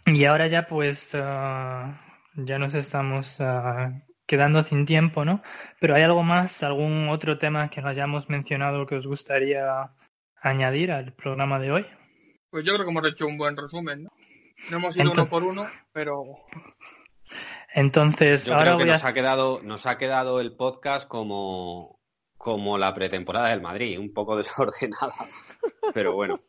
Y ahora ya pues uh, ya nos estamos uh, quedando sin tiempo, ¿no? Pero ¿hay algo más, algún otro tema que no hayamos mencionado que os gustaría añadir al programa de hoy? Pues yo creo que hemos hecho un buen resumen, ¿no? No hemos ido Entonces, uno por uno, pero... Entonces, yo ahora creo que voy nos, a... ha quedado, nos ha quedado el podcast como, como la pretemporada del Madrid, un poco <laughs> desordenada, pero bueno.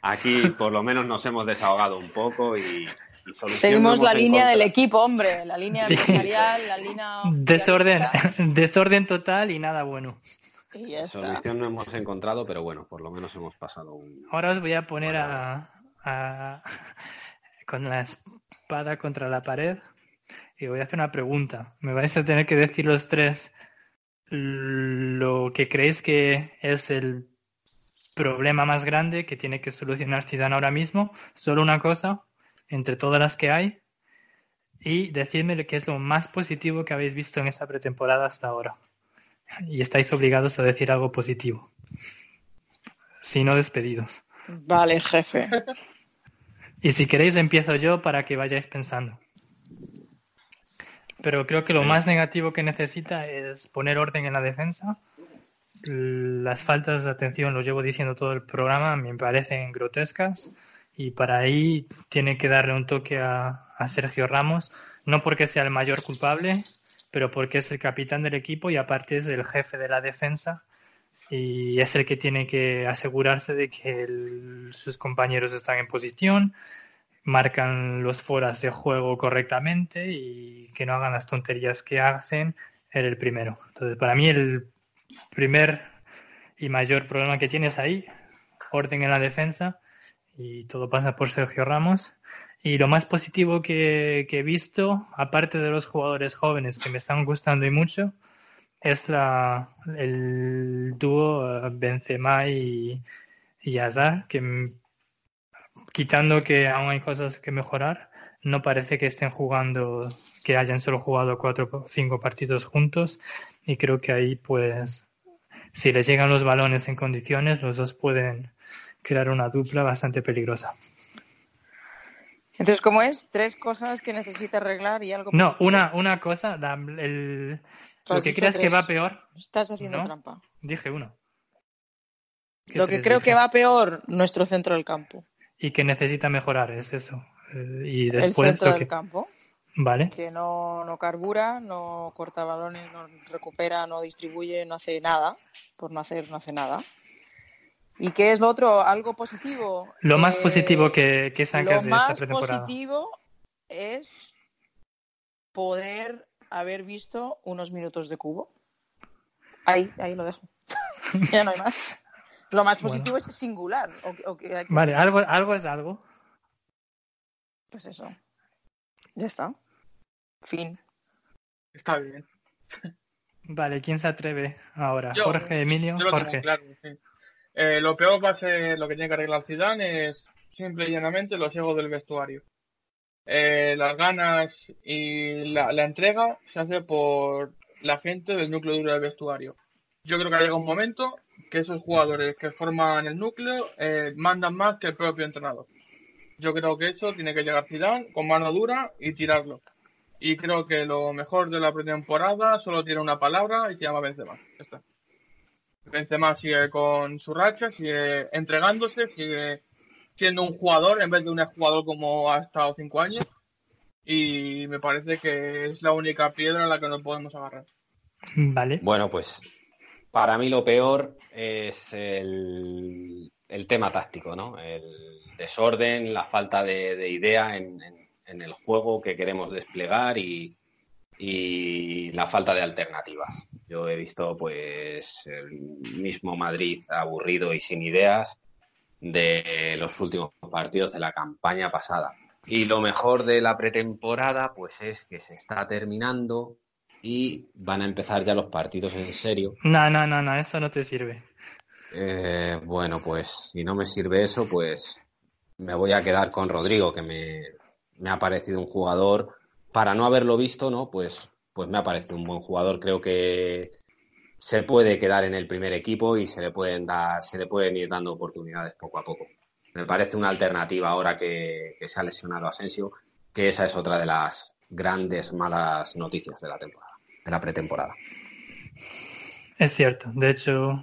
Aquí por lo menos nos hemos desahogado un poco y, Seguimos la línea del equipo, hombre, la línea sí. empresarial, la línea... Desorden, <laughs> desorden total y nada bueno. Y ya está. Solución no hemos encontrado, pero bueno, por lo menos hemos pasado un... Ahora os voy a poner a, a, <laughs> con la espada contra la pared y voy a hacer una pregunta. Me vais a tener que decir los tres lo que creéis que es el problema más grande que tiene que solucionar Zidane ahora mismo. Solo una cosa entre todas las que hay y decidme qué es lo más positivo que habéis visto en esta pretemporada hasta ahora. Y estáis obligados a decir algo positivo. Si no, despedidos. Vale, jefe. Y si queréis, empiezo yo para que vayáis pensando. Pero creo que lo más negativo que necesita es poner orden en la defensa. Las faltas de atención, lo llevo diciendo todo el programa, me parecen grotescas y para ahí tiene que darle un toque a, a, Sergio Ramos, no porque sea el mayor culpable, pero porque es el capitán del equipo y aparte es el jefe de la defensa y es el que tiene que asegurarse de que sus compañeros están en posición, marcan los foras de juego correctamente y que no hagan las tonterías que hacen, era el primero. Entonces, para mí el primer y mayor problema que tienes ahí, orden en la defensa, y todo pasa por Sergio Ramos. Y lo más positivo que, que, he visto, aparte de los jugadores jóvenes que me están gustando y mucho, es la, el dúo Benzema y, y Hazard, que quitando que aún hay cosas que mejorar, no parece que estén jugando, que hayan solo jugado cuatro o cinco partidos juntos y creo que ahí pues si les llegan los balones en condiciones, los dos pueden crear una dupla bastante peligrosa. Entonces, ¿cómo es? Tres cosas que necesita arreglar y algo. No, una, una cosa, la- el, lo que creas que tres. va peor, Estás haciendo ¿no? trampa. dije uno. ¿Qué Lo que creo dije? que va peor, nuestro centro del campo. Y que necesita mejorar, es eso. Eh, y el después centro lo del que... campo, Vale. que no, no carbura, no corta balones, no recupera, no distribuye, no hace nada. Por no hacer, no hace nada. ¿Y qué es lo otro? Algo positivo. Lo más Eh, positivo que, que sacas Lo de esta más pretemporada. positivo es poder haber visto unos minutos de cubo. Ahí, ahí lo dejo. <laughs> ya no hay más. Lo más Bueno. positivo es singular. o- o que hay que- Vale, algo, algo es algo. Pues eso. Ya está. Fin. Está bien. Vale, ¿quién se atreve ahora? Yo, Jorge, Emilio, Yo lo tengo Jorge. claro, sí. Eh, lo peor va a ser lo que tiene que arreglar Zidane es simple y llanamente los egos del vestuario. Eh, las ganas y la, entrega se hace por la gente del núcleo duro del vestuario. Yo creo que llega un momento que esos jugadores que forman el núcleo eh, mandan más que el propio entrenador. Yo creo que eso tiene que llegar Zidane con mano dura y tirarlo. Y creo que lo mejor de la pretemporada solo tiene una palabra y se llama Benzema. Ya está. Benzema sigue con su racha, sigue entregándose, sigue siendo un jugador en vez de un jugador como ha estado cinco años. Y me parece que es la única piedra a la que nos podemos agarrar. Vale. Bueno, pues para mí lo peor es el, el tema táctico, ¿no? El desorden, la falta de, de idea en, en- en el juego que queremos desplegar y, y la falta de alternativas. Yo he visto pues el mismo Madrid aburrido y sin ideas de los últimos partidos de la campaña pasada. Y lo mejor de la pretemporada pues es que se está terminando y van a empezar ya los partidos en serio. No, no, no, no, eso no te sirve. Eh, bueno, pues si no me sirve eso, pues me voy a quedar con Rodrigo, que me, me ha parecido un jugador, para no haberlo visto, ¿no? Pues, pues me ha parecido un buen jugador. Creo que se puede quedar en el primer equipo y se le pueden dar, se le pueden ir dando oportunidades poco a poco. Me parece una alternativa ahora que, que se ha lesionado Asensio, que esa es otra de las grandes malas noticias de la temporada, de la pretemporada. Es cierto. De hecho,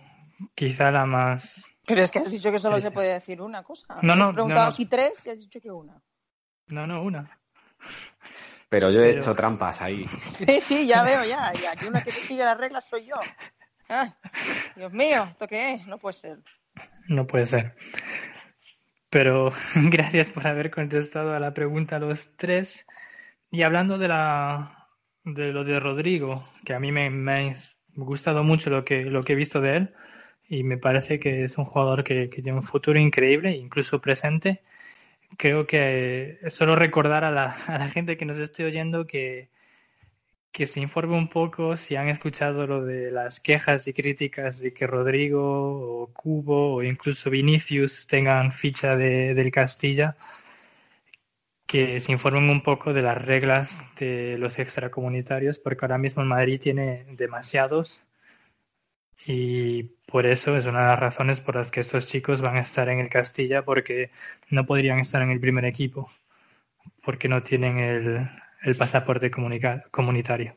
quizá la más. Pero es que has dicho que solo se puede decir una cosa. No, no, has preguntado no, no. si tres y has dicho que una. No, no, una. Pero yo he Pero- hecho trampas ahí. <laughs> Sí, sí, ya veo, ya. Y aquí una que sigue las reglas soy yo. Ay, Dios mío, ¿esto qué es? No puede ser. No puede ser. Pero <laughs> gracias por haber contestado a la pregunta los tres. Y hablando de la de lo de Rodrigo, que a mí me, me ha gustado mucho lo que, lo que he visto de él, y me parece que es un jugador que, que tiene un futuro increíble, incluso presente. Creo que solo recordar a la, a la gente que nos esté oyendo que, que se informe un poco si han escuchado lo de las quejas y críticas de que Rodrigo o Cubo o incluso Vinicius tengan ficha de, del Castilla, que se informen un poco de las reglas de los extracomunitarios, porque ahora mismo el Madrid tiene demasiados y por eso es una de las razones por las que estos chicos van a estar en el Castilla, porque no podrían estar en el primer equipo, porque no tienen el, el pasaporte comunitario.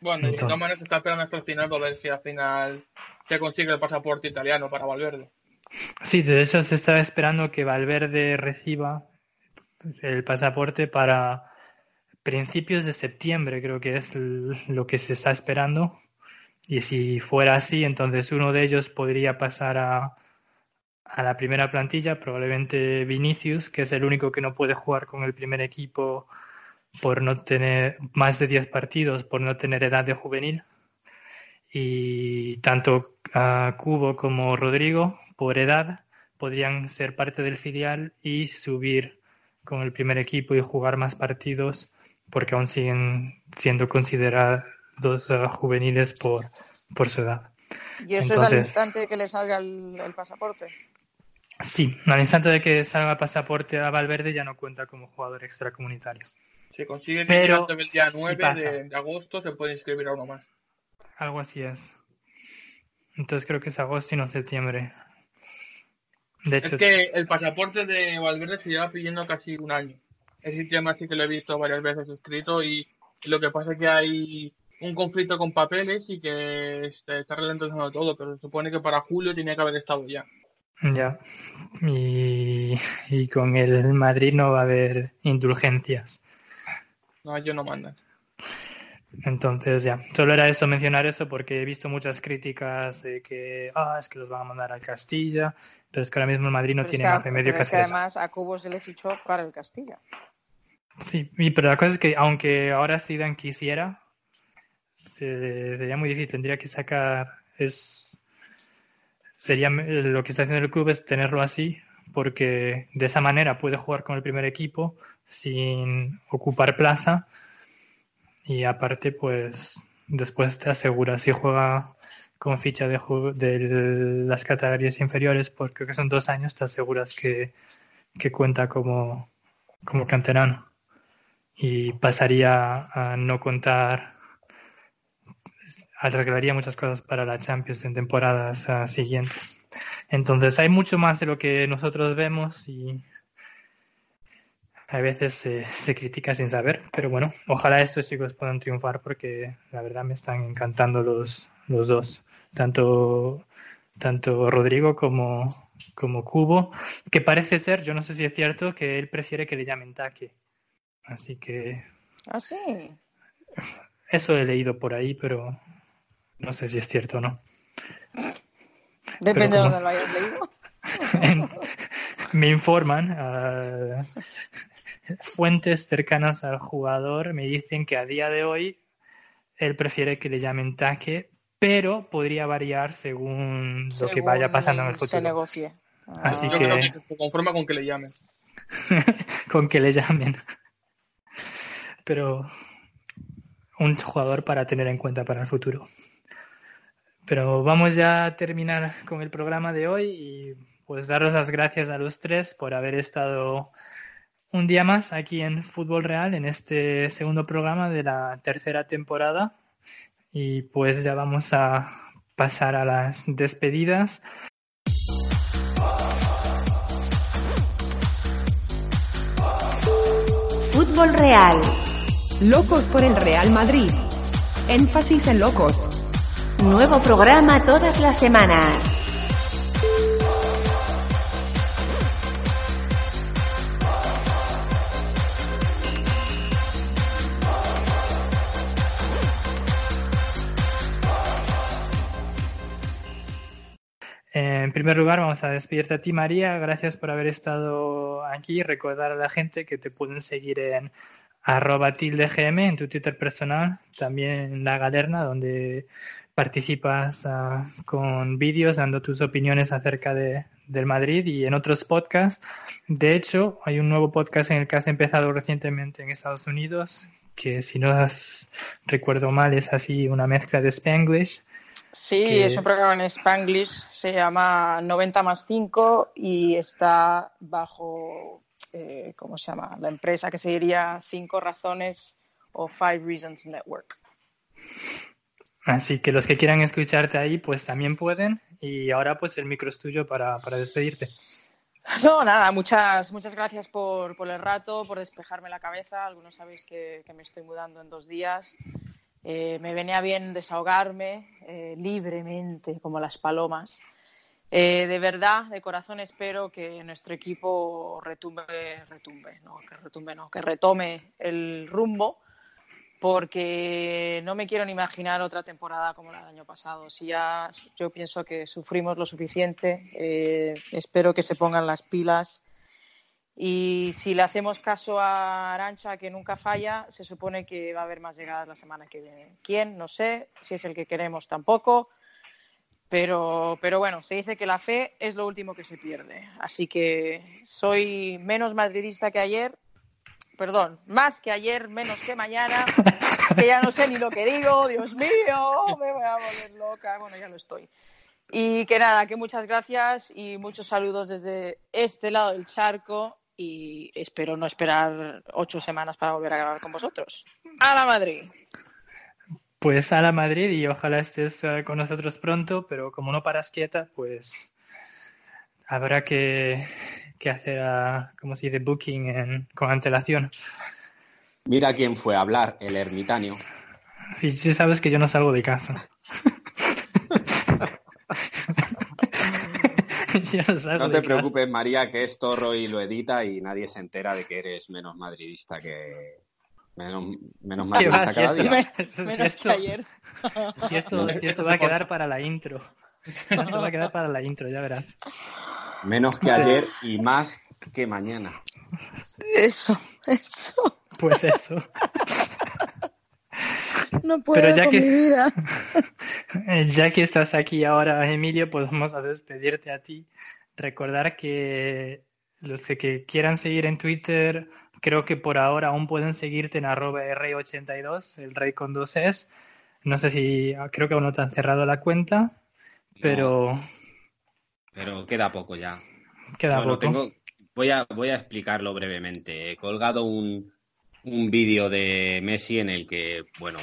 Bueno, y de todas maneras se está esperando hasta el final para ver si al final se consigue el pasaporte italiano para Valverde. Sí, de hecho se está esperando que Valverde reciba el pasaporte para principios de septiembre, creo que es lo que se está esperando. Y si fuera así, entonces uno de ellos podría pasar a, a la primera plantilla, probablemente Vinicius, que es el único que no puede jugar con el primer equipo por no tener más de 10 partidos, por no tener edad de juvenil. Y tanto a Cubo como Rodrigo, por edad, podrían ser parte del filial y subir con el primer equipo y jugar más partidos porque aún siguen siendo considerados uh, juveniles por, por su edad. Y eso es al instante que le salga el, el pasaporte. Sí, al instante de que salga pasaporte a Valverde ya no cuenta como jugador extracomunitario. Si consigue que Pero del día sí 9 pasa. de, de agosto, se puede inscribir a uno más. Algo así es. Entonces creo que es agosto y no septiembre. De hecho, Es que el pasaporte de Valverde se lleva pidiendo casi un año. Ese tema sí que lo he visto varias veces escrito y lo que pasa es que hay un conflicto con papeles y que está ralentizando todo, pero se supone que para julio tenía que haber estado ya. ya. Y, y con el Madrid no va a haber indulgencias. No, yo no mandan. Entonces, ya, solo era eso, mencionar eso, porque he visto muchas críticas de que, ah, es que los van a mandar al Castilla, pero es que ahora mismo el Madrid no Pero es tiene que, más remedio pero que es que hacer eso. además a Cubo se le fichó para el Castilla. Sí, y- pero la cosa es que aunque ahora Zidane quisiera, se- sería muy difícil, tendría que sacar, es, sería lo que está haciendo el club es tenerlo así, porque de esa manera puede jugar con el primer equipo sin ocupar plaza. Y aparte pues después te asegura si juega con ficha de, de las categorías inferiores, porque son dos años, te aseguras que, que cuenta como, como canterano. Y pasaría a no contar, arreglaría muchas cosas para la Champions en temporadas ah, siguientes. Entonces hay mucho más de lo que nosotros vemos y a veces se, se critica sin saber, pero bueno, ojalá estos chicos puedan triunfar porque la verdad me están encantando los, los dos, tanto, tanto Rodrigo como, como Cubo, que parece ser, yo no sé si es cierto, que él prefiere que le llamen Taque. Así que Ah, sí. eso he leído por ahí, pero no sé si es cierto o no. Depende de dónde lo hayas leído. <laughs> En- me informan, ah, fuentes cercanas al jugador me dicen que a día de hoy él prefiere que le llamen taque, pero podría variar según lo que vaya pasando en el Se futuro. negocie. Así Yo que- creo que se conforma con que le llamen. <laughs> con que le llamen. Pero un jugador para tener en cuenta para el futuro. Pero vamos ya a terminar con el programa de hoy y pues daros las gracias a los tres por haber estado un día más aquí en Fútbol Real, en este segundo programa de la tercera temporada. Y pues ya vamos a pasar a las despedidas. Fútbol Real. Locos por el Real Madrid. Énfasis en locos. Nuevo programa todas las semanas. En primer lugar, vamos a despedirte a ti, María. Gracias por haber estado aquí. Recordar a la gente que te pueden seguir en arroba tildegm en tu Twitter personal, también en La Galerna, donde participas ah, con vídeos dando tus opiniones acerca de, del Madrid y en otros podcasts. De hecho, hay un nuevo podcast en el que has empezado recientemente en Estados Unidos, que si no has- recuerdo mal es así una mezcla de Spanglish. Sí, que- es un programa en Spanglish, se llama 90 más 5 y está bajo, eh, ¿cómo se llama? La empresa que se diría Cinco Razones o Five Reasons Network. Así que los que quieran escucharte ahí, pues también pueden. Y ahora, pues el micro es tuyo para, despedirte. No, nada, muchas, muchas gracias por, el rato, por despejarme la cabeza. Algunos sabéis que, me estoy mudando en dos días. Eh, me venía bien desahogarme eh, libremente, como las palomas. Eh, de verdad, de corazón espero que nuestro equipo retumbe, retumbe, no, que retome el rumbo, porque no me quiero ni imaginar otra temporada como la del año pasado. Si ya yo pienso que sufrimos lo suficiente, eh, espero que se pongan las pilas. Y si le hacemos caso a Arancha, que nunca falla, se supone que va a haber más llegadas la semana que viene. ¿Quién? No sé. Si es el que queremos, tampoco. Pero, pero bueno, se dice que la fe es lo último que se pierde. Así que soy menos madridista que ayer. Perdón, más que ayer, menos que mañana. <laughs> Que ya no sé ni lo que digo. Dios mío, me voy a volver loca. Bueno, ya lo estoy. Y que nada, que muchas gracias y muchos saludos desde este lado del charco. Y espero no esperar ocho semanas para volver a grabar con vosotros. ¡A la Madrid! Pues a la Madrid y ojalá estés eh, con nosotros pronto, pero como no paras quieta, pues habrá que, que hacer, a, como se dice, booking en- con antelación. Mira quién fue a hablar, el ermitaño. Sí, sí sabes que yo no salgo de casa. <laughs> No No de te casa. preocupes, María, que es torro y lo edita y nadie se entera de que eres menos madridista que. Menos, menos madridista Si cada esto, día. <laughs> si Menos esto- que ayer. si esto- si esto va a quedar para la intro. <laughs> Esto va a quedar para la intro, ya verás. Menos que ayer y más que mañana. Eso, <laughs> eso. Pues eso. No puedo Pero ya con que- mi vida. <laughs> Ya que estás aquí ahora, Emilio, pues vamos a despedirte a ti. Recordar que los que, que quieran seguir en Twitter, creo que por ahora aún pueden seguirte en arroba rey82, el rey con dos es. No sé si, creo que aún no te han cerrado la cuenta, pero Pero queda poco ya. queda Bueno, poco. tengo, voy, a, voy a explicarlo brevemente. He colgado un, un vídeo de Messi en el que, bueno,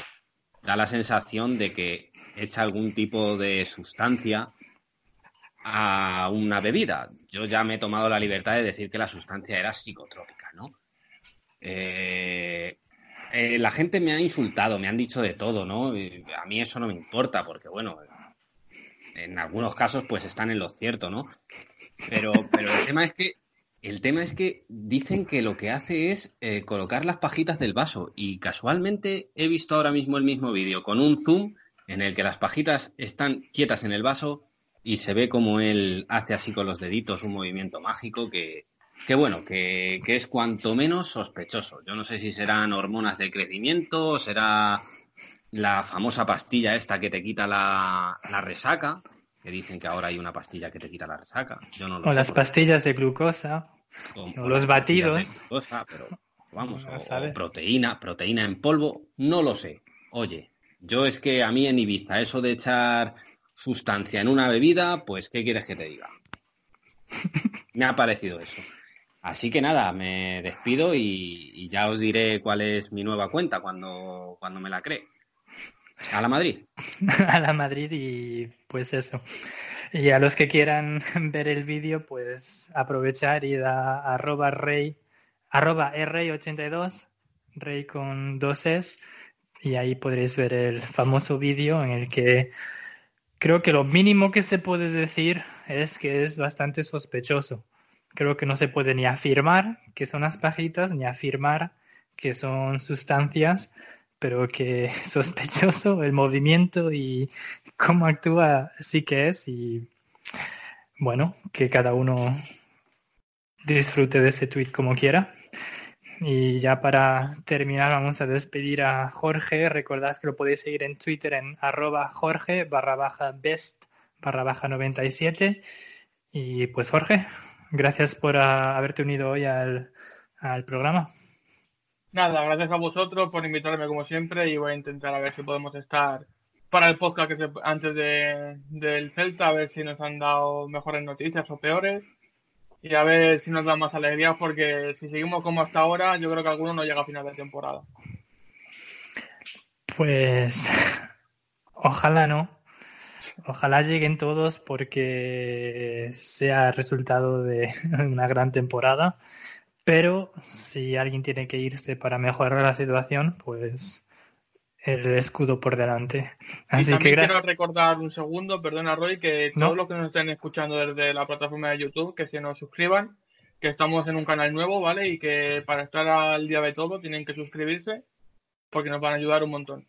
da la sensación de que echa algún tipo de sustancia a una bebida. Yo ya me he tomado la libertad de decir que la sustancia era psicotrópica, ¿no? Eh, eh, la gente me ha insultado, me han dicho de todo, ¿no? Y a mí eso no me importa porque, bueno, en algunos casos pues están en lo cierto, ¿no? Pero, pero el tema es que el tema es que dicen que lo que hace es eh, colocar las pajitas del vaso y casualmente he visto ahora mismo el mismo vídeo con un zoom en el que las pajitas están quietas en el vaso y se ve como él hace así con los deditos un movimiento mágico que, que bueno, que, que es cuanto menos sospechoso. Yo no sé si serán hormonas de crecimiento será la famosa pastilla esta que te quita la, la resaca, que dicen que ahora hay una pastilla que te quita la resaca. Yo no lo O sé, las pastillas de glucosa. o- los batidos. glucosa, pero vamos, o proteína, proteína en polvo, no lo sé. Oye, yo es que a mí en Ibiza eso de echar sustancia en una bebida, pues ¿qué quieres que te diga? <laughs> Me ha parecido eso. Así que nada, me despido y, y ya os diré cuál es mi nueva cuenta cuando, cuando me la cree. A la Madrid. <laughs> a la Madrid y pues eso. Y a los que quieran <laughs> ver el vídeo, pues aprovechar y a arroba rey, arroba rey82, rey con dos es, y ahí podréis ver el famoso vídeo en el que creo que lo mínimo que se puede decir es que es bastante sospechoso. Creo que no se puede ni afirmar que son las pajitas, ni afirmar que son sustancias, pero que <laughs> sospechoso el movimiento y cómo actúa sí que es y bueno, que cada uno disfrute de ese tweet como quiera. Y ya para terminar vamos a despedir a Jorge. Recordad que lo podéis seguir en Twitter en arroba Jorge barra baja best barra baja 97. Y pues Jorge, gracias por ah, haberte unido hoy al, al programa. Nada, gracias a vosotros por invitarme como siempre y voy a intentar a ver si podemos estar para el podcast que se- antes de, del Celta, a ver si nos han dado mejores noticias o peores y a ver si nos da más alegría porque si seguimos como hasta ahora yo creo que alguno no llega a final de temporada. Pues <laughs> ojalá no. Ojalá lleguen todos porque sea resultado de <laughs> una gran temporada. Pero si alguien tiene que irse para mejorar la situación, pues el escudo por delante. Así que también quiero recordar un segundo, perdona Roy, que No. todos los que nos estén escuchando desde la plataforma de YouTube, que se nos suscriban, que estamos en un canal nuevo, ¿vale? Y que para estar al día de todo tienen que suscribirse porque nos van a ayudar un montón.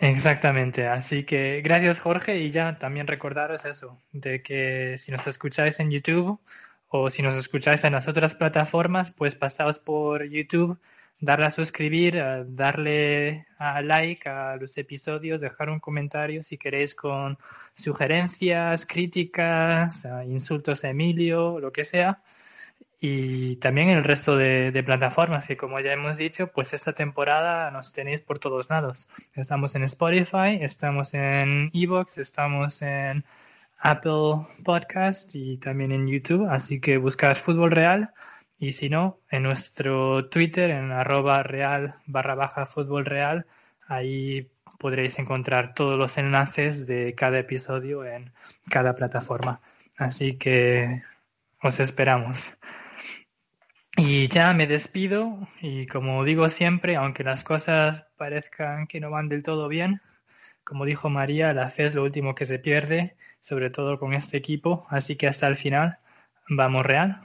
Exactamente, así que gracias Jorge y ya también recordaros eso, de que si nos escucháis en YouTube o si nos escucháis en las otras plataformas, pues pasaos por YouTube, darle a suscribir, darle a like a los episodios, dejar un comentario si queréis con sugerencias, críticas, insultos a Emilio, lo que sea. Y también el resto de, de plataformas que como ya hemos dicho, pues esta temporada nos tenéis por todos lados. Estamos en Spotify, estamos en Evox, estamos en Apple Podcast y también en YouTube. Así que buscad Fútbol Real y si no, en nuestro Twitter, en arroba real barra baja fútbol real, Ahí podréis encontrar todos los enlaces de cada episodio en cada plataforma. Así que os esperamos. Y ya me despido y como digo siempre, aunque las cosas parezcan que no van del todo bien, como dijo María, la fe es lo último que se pierde, sobre todo con este equipo, así que hasta el final, vamos Real.